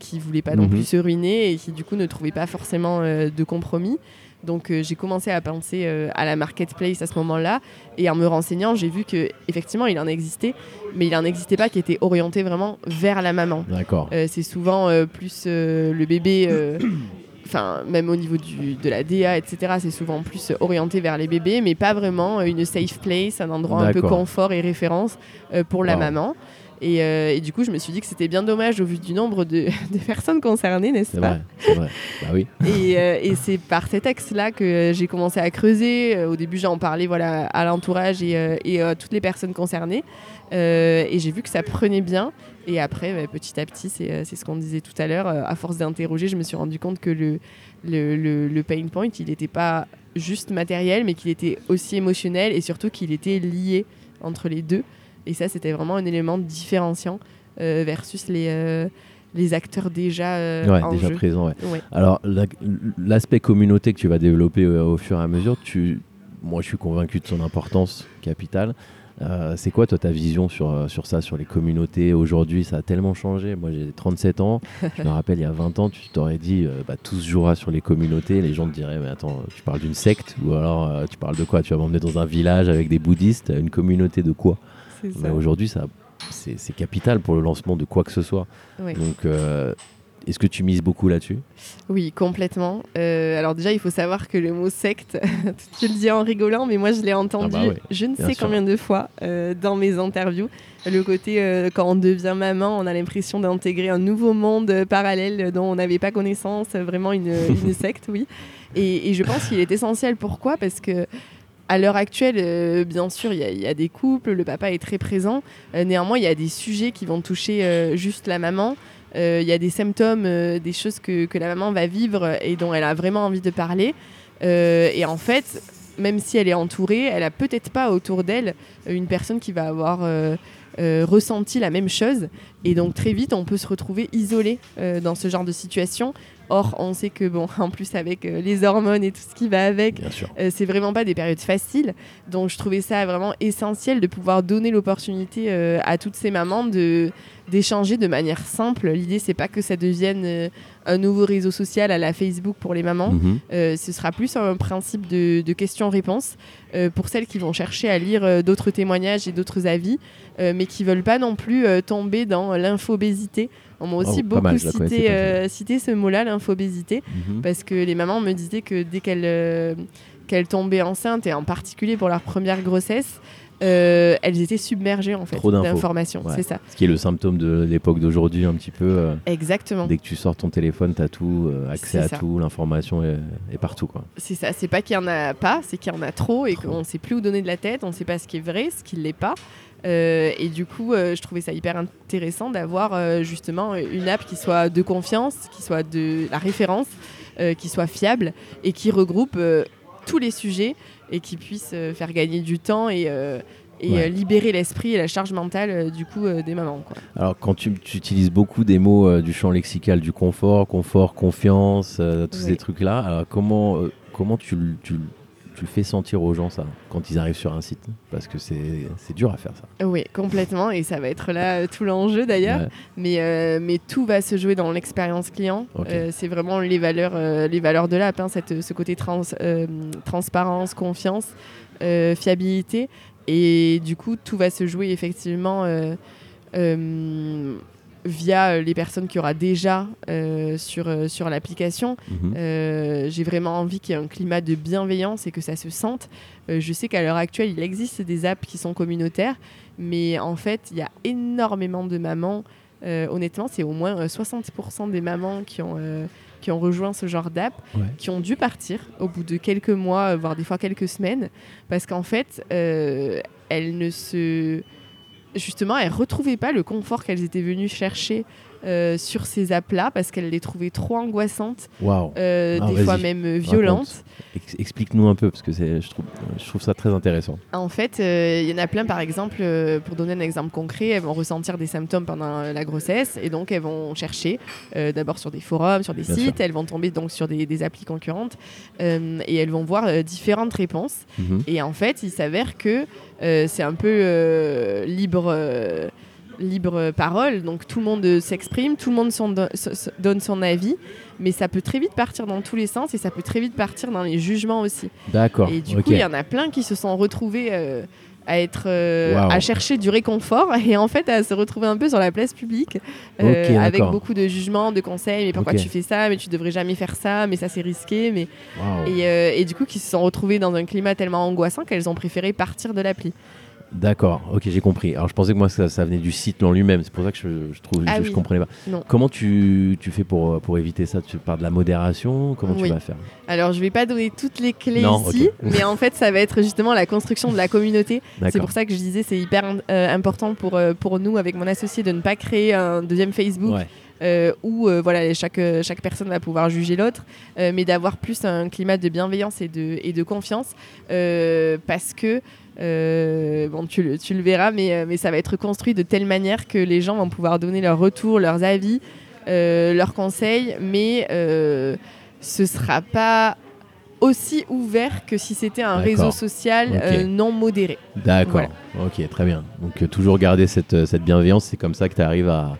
qui voulaient pas non Mhm. plus se ruiner et qui du coup ne trouvaient pas forcément de compromis. Donc euh, j'ai commencé à penser euh, à la marketplace à ce moment-là et en me renseignant, j'ai vu que effectivement il en existait, mais il n'en existait pas qui était orienté vraiment vers la maman. D'accord. Euh, c'est souvent plus le bébé, enfin même au niveau du, de la DA, etc. C'est souvent plus orienté vers les bébés, mais pas vraiment euh, une safe place, un endroit un peu confort et référence euh, pour la Wow. maman. Et, euh, et du coup, je me suis dit que c'était bien dommage au vu du nombre de, *laughs* de personnes concernées, n'est-ce pas vrai, c'est vrai. Bah oui. et, euh, et c'est par cet axe-là que j'ai commencé à creuser. Au début, j'en parlais voilà, à l'entourage et, et à toutes les personnes concernées. Et j'ai vu que ça prenait bien. Et après, bah, petit à petit, c'est euh, c'est ce qu'on disait tout à l'heure. euh, à force d'interroger, je me suis rendu compte que le, le, le- le pain point, il n'était pas juste matériel, mais qu'il était aussi émotionnel et surtout qu'il était lié entre les deux. Et ça, c'était vraiment un élément différenciant euh, versus les, euh, les acteurs déjà euh, Ouais, en déjà jeu. présent. Ouais. Ouais. Alors, la- l'aspect communauté que tu vas développer au fur et à mesure, tu, moi je suis convaincu de son importance capitale. Euh, c'est quoi toi ta vision sur, euh, sur ça, sur les communautés Aujourd'hui, ça a tellement changé. Moi j'ai 37 ans. Je me rappelle, il y a 20 ans, tu t'aurais dit euh, bah, tout se jouera sur les communautés. Les gens te diraient, mais attends, tu parles d'une secte Ou alors euh, tu parles de quoi? Tu vas m'emmener dans un village avec des bouddhistes? Une communauté de quoi? Mais aujourd'hui, ça, c'est capital pour le lancement de quoi que ce soit. Ouais. Donc, est-ce que tu mises beaucoup là-dessus? Oui, complètement. Euh, alors déjà, il faut savoir que le mot secte, *laughs* tu le dis en rigolant, mais moi je l'ai entendu Ah bah ouais, je ne sais sûr. combien de fois euh, dans mes interviews. Le côté, euh, quand on devient maman, on a l'impression d'intégrer un nouveau monde parallèle dont on n'avait pas connaissance, vraiment une, *laughs* une secte, oui. Et, et je pense qu'il est essentiel. Pourquoi? Parce que à l'heure actuelle, euh, bien sûr, il y, a- il y a des couples, le papa est très présent. Euh, néanmoins, il y a des sujets qui vont toucher euh, juste la maman. Euh, Il y a des symptômes, euh, des choses que, la maman va vivre et dont elle a vraiment envie de parler. Euh, et en fait, même si elle est entourée, elle a peut-être pas autour d'elle une personne qui va avoir ressenti la même chose. Et donc très vite, on peut se retrouver isolé dans ce genre de situation. Or, on sait que, bon, *laughs* en plus avec euh, les hormones et tout ce qui va avec, euh, c'est vraiment pas des périodes faciles. Donc je trouvais ça vraiment essentiel de pouvoir donner l'opportunité euh, à toutes ces mamans de d'échanger de manière simple. L'idée c'est pas que ça devienne euh, un nouveau réseau social à la Facebook pour les mamans. Mhm. Ce sera plus un principe de, de questions-réponses pour celles qui vont chercher à lire d'autres témoignages et d'autres avis, mais qui veulent pas non plus tomber dans l'infobésité. On m'a aussi Oh, beaucoup mal, cité, euh, cité ce mot-là, l'infobésité Mhm. parce que les mamans me disaient que dès qu'elles euh, tombaient enceintes, et en particulier pour leur première grossesse, euh, elles étaient submergées en fait d'informations. Ouais. C'est ça. Ce qui est le symptôme de l'époque d'aujourd'hui, un petit peu. euh, Exactement. dès que tu sors ton téléphone, tu as tout, euh, accès à ça. tout, l'information est, est partout. Quoi. C'est ça. C'est pas qu'il y en a pas, c'est qu'il y en a trop et qu'on ne sait plus où donner de la tête, on ne sait pas ce qui est vrai, ce qui ne l'est pas. Euh, et du coup, euh, je trouvais ça hyper intéressant d'avoir euh, justement une app qui soit de confiance, qui soit de la référence, qui soit fiable et qui regroupe tous les sujets et qui puisse faire gagner du temps et, et Ouais. libérer l'esprit et la charge mentale du coup des mamans. Quoi. Alors, quand tu, tu utilises beaucoup des mots du champ lexical du confort, confort, confiance, tous ces trucs-là, alors comment, comment tu, tu, tu le fais sentir aux gens, ça, quand ils arrivent sur un site Parce que c'est dur à faire, ça. Oui, complètement. Et ça va être là euh, tout l'enjeu d'ailleurs. Ouais. Mais, euh, mais tout va se jouer dans l'expérience client. Euh, c'est vraiment les valeurs, euh, les valeurs de l'app, hein, ce côté trans, transparence, confiance, fiabilité. Et du coup, tout va se jouer effectivement euh, via les personnes qu'il y aura déjà euh, sur, euh, sur l'application. Mhm. Euh, J'ai vraiment envie qu'il y ait un climat de bienveillance et que ça se sente. Euh, je sais qu'à l'heure actuelle, il existe des apps qui sont communautaires, mais en fait, il y a énormément de mamans. euh, honnêtement, c'est au moins euh, 60% des mamans qui ont, euh, qui ont rejoint ce genre d'app, Ouais. qui ont dû partir au bout de quelques mois, euh, voire des fois quelques semaines, parce qu'en fait, euh, elles ne se... Justement, elles retrouvaient pas le confort qu'elles étaient venues chercher euh, sur ces apps-là, parce qu'elles les trouvaient trop angoissantes, euh, Ah, des fois même euh, violentes. Ex- Explique-nous un peu, parce que je trouve, je trouve ça très intéressant. En fait, il y en a plein, par exemple, pour donner un exemple concret, elles vont ressentir des symptômes pendant la grossesse et donc elles vont chercher d'abord sur des forums, sur des Bien sites, elles vont tomber donc sur des, des applis concurrentes et elles vont voir différentes réponses. Mhm. Et en fait, il s'avère que c'est un peu libre. Libre parole, donc tout le monde euh, s'exprime, tout le monde donne son avis, mais ça peut très vite partir dans tous les sens et ça peut très vite partir dans les jugements aussi. D'accord. Et du coup, il y en a plein qui se sont retrouvés euh, à être euh, à chercher du réconfort *laughs* et en fait à se retrouver un peu sur la place publique euh, avec beaucoup de jugements, de conseils. Mais pourquoi tu fais ça Mais tu devrais jamais faire ça. Mais ça c'est risqué. Mais et, et du coup, qui se sont retrouvés dans un climat tellement angoissant qu'elles ont préféré partir de l'appli. D'accord, ok, j'ai compris. Alors je pensais que moi ça, ça venait du site en lui-même, c'est pour ça que je, je trouve Ah je, je oui. comprenais pas. Non. Comment tu, tu fais pour, euh, pour éviter ça? Tu parles de la modération? Comment tu vas faire? Alors, je vais pas donner toutes les clés Non, ici, mais en fait, ça va être justement la construction de la communauté. C'est pour ça que je disais c'est hyper euh, important pour, euh, pour nous, avec mon associé, de ne pas créer un deuxième Facebook Ouais. Euh, où euh, voilà, chaque, euh, chaque personne va pouvoir juger l'autre, mais d'avoir plus un climat de bienveillance et de, et de confiance, parce que, bon, tu, le- tu le verras, mais, mais ça va être construit de telle manière que les gens vont pouvoir donner leur retour, leurs avis, leurs conseils, mais euh, ce sera pas aussi ouvert que si c'était un réseau social euh, non modéré. D'accord, ok, très bien. Donc euh, toujours garder cette, euh, cette bienveillance, c'est comme ça que tu arrives à,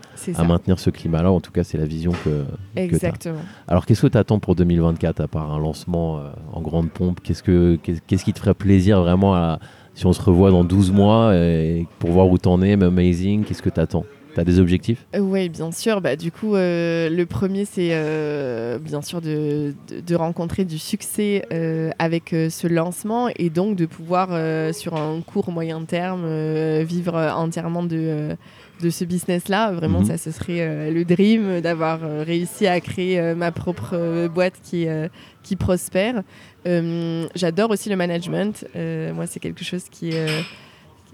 maintenir ce climat-là. En tout cas, c'est la vision que, Exactement. Alors qu'est-ce que tu attends pour 2024 à part un lancement euh, en grande pompe? Qu'est-ce que qu'est- qu'est-ce qui te ferait plaisir vraiment à- si on se revoit dans 12 mois et pour voir où t'en es, même Amazing, qu'est-ce que tu attends Tu as des objectifs? Oui, bien sûr. Bah, du coup, euh, le premier, c'est euh, bien sûr de, de- de rencontrer du succès euh, avec euh, ce lancement et donc de pouvoir, euh, sur un court moyen terme, euh, vivre entièrement de, euh, de ce business-là. Vraiment, Mhm. ça, ce serait euh, le dream d'avoir euh, réussi à créer euh, ma propre euh, boîte qui, euh, qui prospère. Euh, J'adore aussi le management. Euh, moi, c'est quelque chose qui...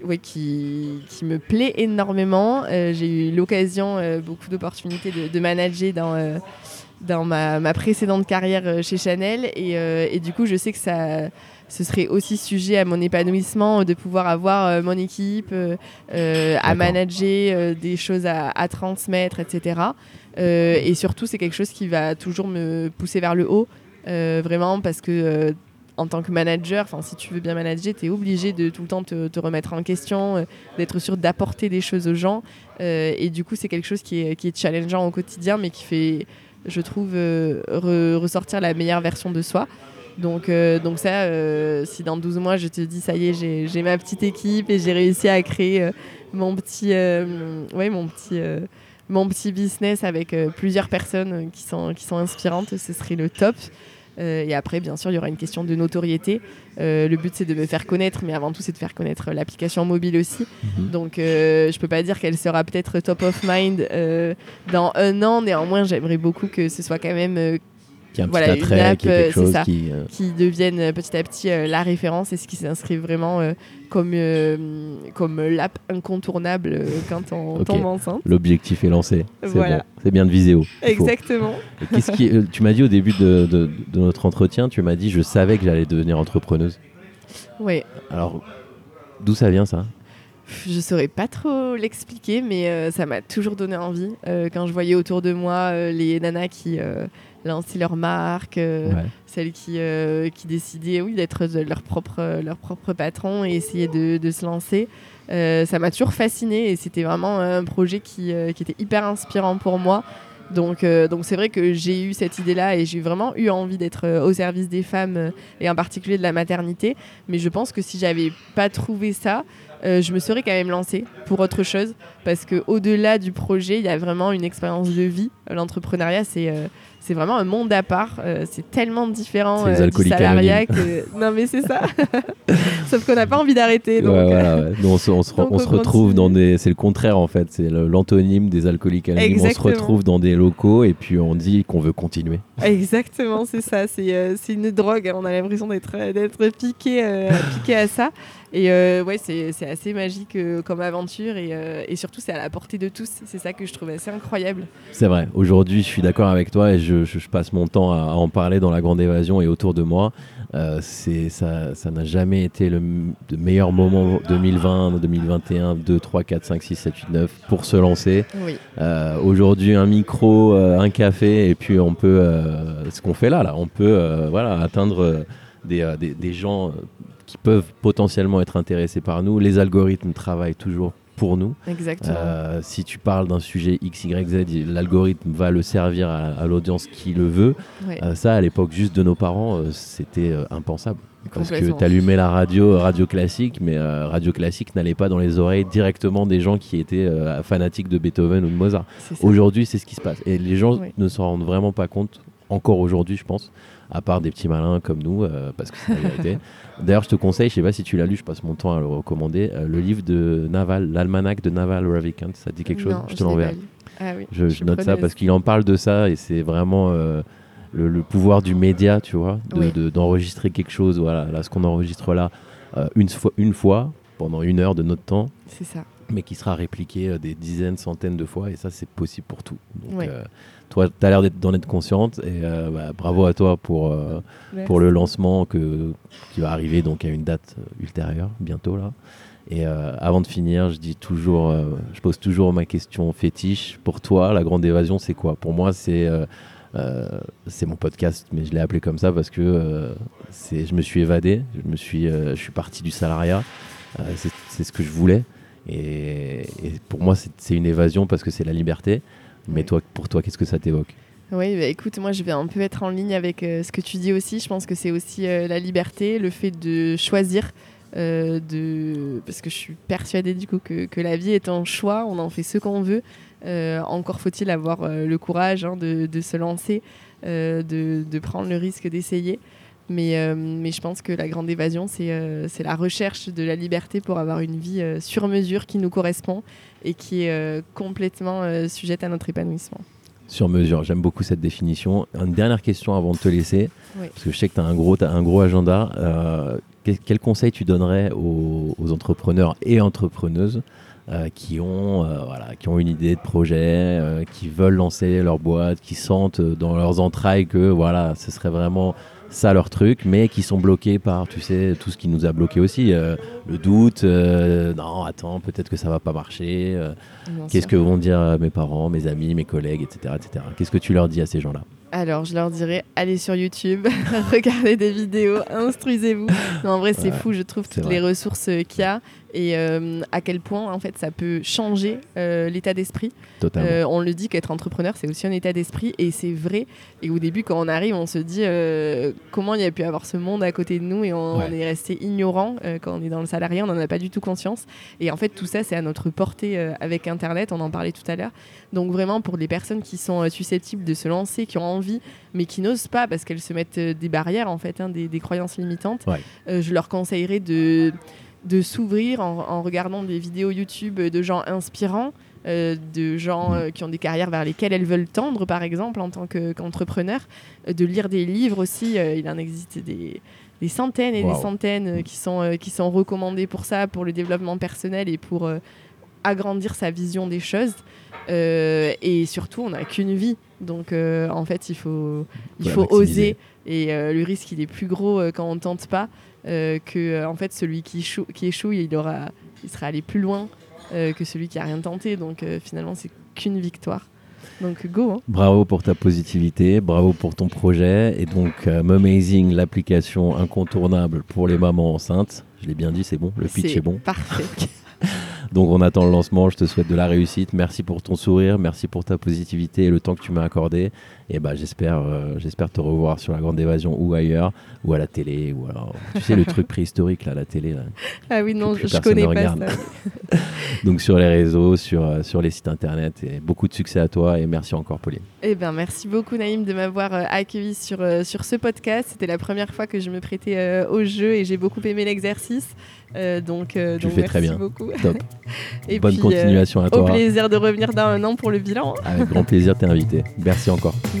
oui, qui, qui me plaît énormément. Euh, j'ai eu l'occasion, euh, beaucoup d'opportunités de, de manager dans, euh, dans ma, ma précédente carrière chez Chanel. Et, et du coup, je sais que ça, ce serait aussi sujet à mon épanouissement de pouvoir avoir mon équipe, à manager, des choses à, à transmettre, etc. Et surtout, c'est quelque chose qui va toujours me pousser vers le haut, vraiment, parce que en tant que manager, si tu veux bien manager, tu es obligé de tout le temps te, remettre en question, euh, d'être sûr d'apporter des choses aux gens. Euh, et du coup, c'est quelque chose qui est, qui est challengeant au quotidien, mais qui fait, je trouve, euh, re- ressortir la meilleure version de soi. Donc, donc ça, si dans 12 mois, je te dis, ça y est, j'ai ma petite équipe et j'ai réussi à créer mon petit, ouais, mon petit, mon petit business avec plusieurs personnes qui sont, qui sont inspirantes, ce serait le top. Euh, et après, bien sûr, il y aura une question de notoriété. Euh, le but, c'est de me faire connaître, mais avant tout, c'est de faire connaître l'application mobile aussi. Mhm. Donc, euh, je peux pas dire qu'elle sera peut-être top of mind euh, dans un an. Néanmoins, j'aimerais beaucoup que ce soit quand même Qui un Voilà, petit une attrait, app, qui est quelque c'est chose ça. qui. euh, qui devienne petit à petit euh, la référence et ce qui s'inscrit vraiment euh, comme, euh, comme l'app incontournable euh, quand on Ok. tombe enceinte. L'objectif est lancé. C'est Voilà. bon. C'est bien de viser haut. il faut. Exactement. Qu'est-ce qui, euh, tu m'as dit au début de, de- de notre entretien, tu m'as dit je savais que j'allais devenir entrepreneuse. Oui. Alors, d'où ça vient ça? Je saurais pas trop l'expliquer, mais euh, ça m'a toujours donné envie. Euh, quand je voyais autour de moi euh, les nanas qui lançaient leur marque, euh, Ouais. celles qui, euh, qui décidaient oui, d'être leur propre, euh, leur propre patron et essayer de, de se lancer. Euh, ça m'a toujours fasciné et c'était vraiment un projet qui, euh, qui était hyper inspirant pour moi. Donc, donc c'est vrai que j'ai eu cette idée-là et j'ai vraiment eu envie d'être au service des femmes et en particulier de la maternité. Mais je pense que si j'avais pas trouvé ça, euh, je me serais quand même lancée pour autre chose parce que au-delà du projet, il y a vraiment une expérience de vie. L'entrepreneuriat, c'est euh, c'est vraiment un monde à part. Euh, c'est tellement différent euh, du salariat que *laughs* non mais c'est ça. *laughs* Sauf qu'on n'a pas envie d'arrêter. Donc, Ouais, voilà, ouais. Nous, on se, on se re- donc on on se retrouve dans des. C'est le contraire en fait. C'est l'antonyme des alcooliques anonymes. On se retrouve dans des locaux et puis on dit qu'on veut continuer. Exactement, c'est ça. C'est euh, une drogue. On a l'impression d'être piqué, euh, piqué à ça. Et euh, ouais, c'est assez magique euh, comme aventure et, euh, et surtout c'est à la portée de tous. C'est ça que je trouve assez incroyable. C'est vrai. Aujourd'hui, je suis d'accord avec toi et je, je- je passe mon temps à, en parler dans la grande évasion et autour de moi. Euh, c'est ça, ça n'a jamais été le, le meilleur moment 2020, 2021, 2, 3, 4, 5, 6, 7, 8, 9 pour se lancer. Oui, Euh, Aujourd'hui, un micro, euh, un café, et puis on peut, ce qu'on fait là, là, on peut voilà, atteindre des, des, des gens qui peuvent potentiellement être intéressés par nous. Les algorithmes travaillent toujours pour nous. exactement. Euh, si tu parles d'un sujet X, Y, Z, l'algorithme va le servir à, à l'audience qui le veut. Euh, ça, à l'époque juste de nos parents, euh, c'était impensable. Parce que tu allumais la radio, radio classique, mais radio classique n'allait pas dans les oreilles directement des gens qui étaient fanatiques de Beethoven ou de Mozart. Aujourd'hui, c'est ce qui se passe. Et les gens Oui. ne s'en rendent vraiment pas compte, encore aujourd'hui, je pense, à part des petits malins comme nous, euh, parce que c'est la vérité. *laughs* D'ailleurs, je te conseille, je sais pas si tu l'as lu, je passe mon temps à le recommander, euh, le livre de Naval, l'almanach de Naval Ravikant. Ça te dit quelque chose? Non, Je te l'enverrai. Ah oui, Je, note ça parce qu'il en parle de ça et c'est vraiment euh, le, le pouvoir du média, tu vois, de- Oui. de- d'enregistrer quelque chose. Voilà, là, ce qu'on enregistre là, une, fois, une fois, pendant une heure de notre temps, C'est ça. mais qui sera répliqué des dizaines, centaines de fois, et ça, c'est possible pour tout. Donc, Ouais. Toi, tu as l'air d'en être consciente, et euh, bah, bravo à toi pour, euh, pour le lancement que, qui va arriver donc à une date ultérieure, bientôt là. Et euh, avant de finir, je dis toujours, je pose toujours ma question fétiche. Pour toi, la grande évasion, c'est quoi? Pour moi, c'est c'est mon podcast, mais je l'ai appelé comme ça parce que c'est, je me suis évadé, je me suis, je suis parti du salariat. C'est, ce que je voulais. Et, et pour moi, c'est une évasion parce que c'est la liberté. Mais toi, pour toi, qu'est-ce que ça t'évoque Oui, bah, écoute, moi je vais un peu être en ligne avec euh, ce que tu dis aussi. Je pense que c'est aussi euh, la liberté, le fait de choisir euh, de... parce que je suis persuadée du coup que, la vie est un choix, on en fait ce qu'on veut. Encore faut-il avoir le courage hein, de, se lancer, de, prendre le risque d'essayer. Mais, mais, je pense que la grande évasion, c'est la recherche de la liberté pour avoir une vie sur mesure qui nous correspond et qui est complètement sujette à notre épanouissement sur mesure. J'aime beaucoup cette définition. Une dernière question avant de te laisser, oui. parce que je sais que tu as un gros, as un gros agenda. Euh, quel, conseil tu donnerais aux, entrepreneurs et entrepreneuses euh, qui, ont, euh, voilà, qui ont une idée de projet, euh, qui veulent lancer leur boîte, qui sentent dans leurs entrailles que voilà, ce serait vraiment ça leur truc, mais qui sont bloqués par, tu sais, tout ce qui nous a bloqué aussi, euh, le doute, euh, non, attends, peut-être que ça va pas marcher, euh, qu'est-ce que vont dire mes parents, mes amis, mes collègues, etc. etc. Qu'est-ce que tu leur dis à ces gens-là? Alors, je leur dirais, allez sur YouTube, *laughs* regardez des vidéos, instruisez-vous. en vrai, c'est fou, je trouve, toutes les ressources qu'il y a et euh, à quel point en fait ça peut changer euh, l'état d'esprit. Euh, on le dit qu'être entrepreneur c'est aussi un état d'esprit et c'est vrai. Et au début quand on arrive on se dit comment il y a pu avoir ce monde à côté de nous et on, est resté ignorant quand on est dans le salarié, on n'en a pas du tout conscience. Et en fait tout ça c'est à notre portée avec Internet, on en parlait tout à l'heure. Donc vraiment pour les personnes qui sont susceptibles de se lancer, qui ont envie mais qui n'osent pas parce qu'elles se mettent des barrières en fait, hein, des, des, croyances limitantes, je leur conseillerais de de s'ouvrir en, regardant des vidéos YouTube de gens inspirants, euh, de gens euh, qui ont des carrières vers lesquelles elles veulent tendre, par exemple, en tant qu'entrepreneur, euh, de lire des livres aussi. il en existe des, centaines et des centaines qui, sont, qui sont recommandés pour ça, pour le développement personnel et pour agrandir sa vision des choses. et surtout, on n'a qu'une vie. Donc, en fait, il faut, il faut oser. Et le risque, il est plus gros quand on ne tente pas. Euh, que euh, en fait celui qui échoue, qui échoue il aura il sera allé plus loin euh, que celui qui a rien tenté donc finalement c'est qu'une victoire donc go. Hein. Bravo pour ta positivité, bravo pour ton projet. Et donc Amazing, l'application incontournable pour les mamans enceintes. Je l'ai bien dit, c'est bon, le pitch est bon. Parfait. *laughs* Donc on attend le lancement, je te souhaite de la réussite. Merci pour ton sourire, merci pour ta positivité et le temps que tu m'as accordé. Et bah j'espère euh, j'espère te revoir sur la grande évasion ou ailleurs ou à la télé ou alors tu sais le truc préhistorique là la télé là. Ah oui non, je connais pas ça. *laughs* Donc sur les réseaux, sur euh, sur les sites internet et beaucoup de succès à toi et merci encore Pauline. Eh ben merci beaucoup Naïm de m'avoir euh, accueilli sur sur ce podcast. C'était la première fois que je me prêtais au jeu et j'ai beaucoup aimé l'exercice. donc, tu donc fais très bien. beaucoup. Top. *laughs* Et Bonne continuation à toi. Au plaisir de revenir dans un an pour le bilan. Avec grand plaisir, t'es invité. Merci encore. *laughs*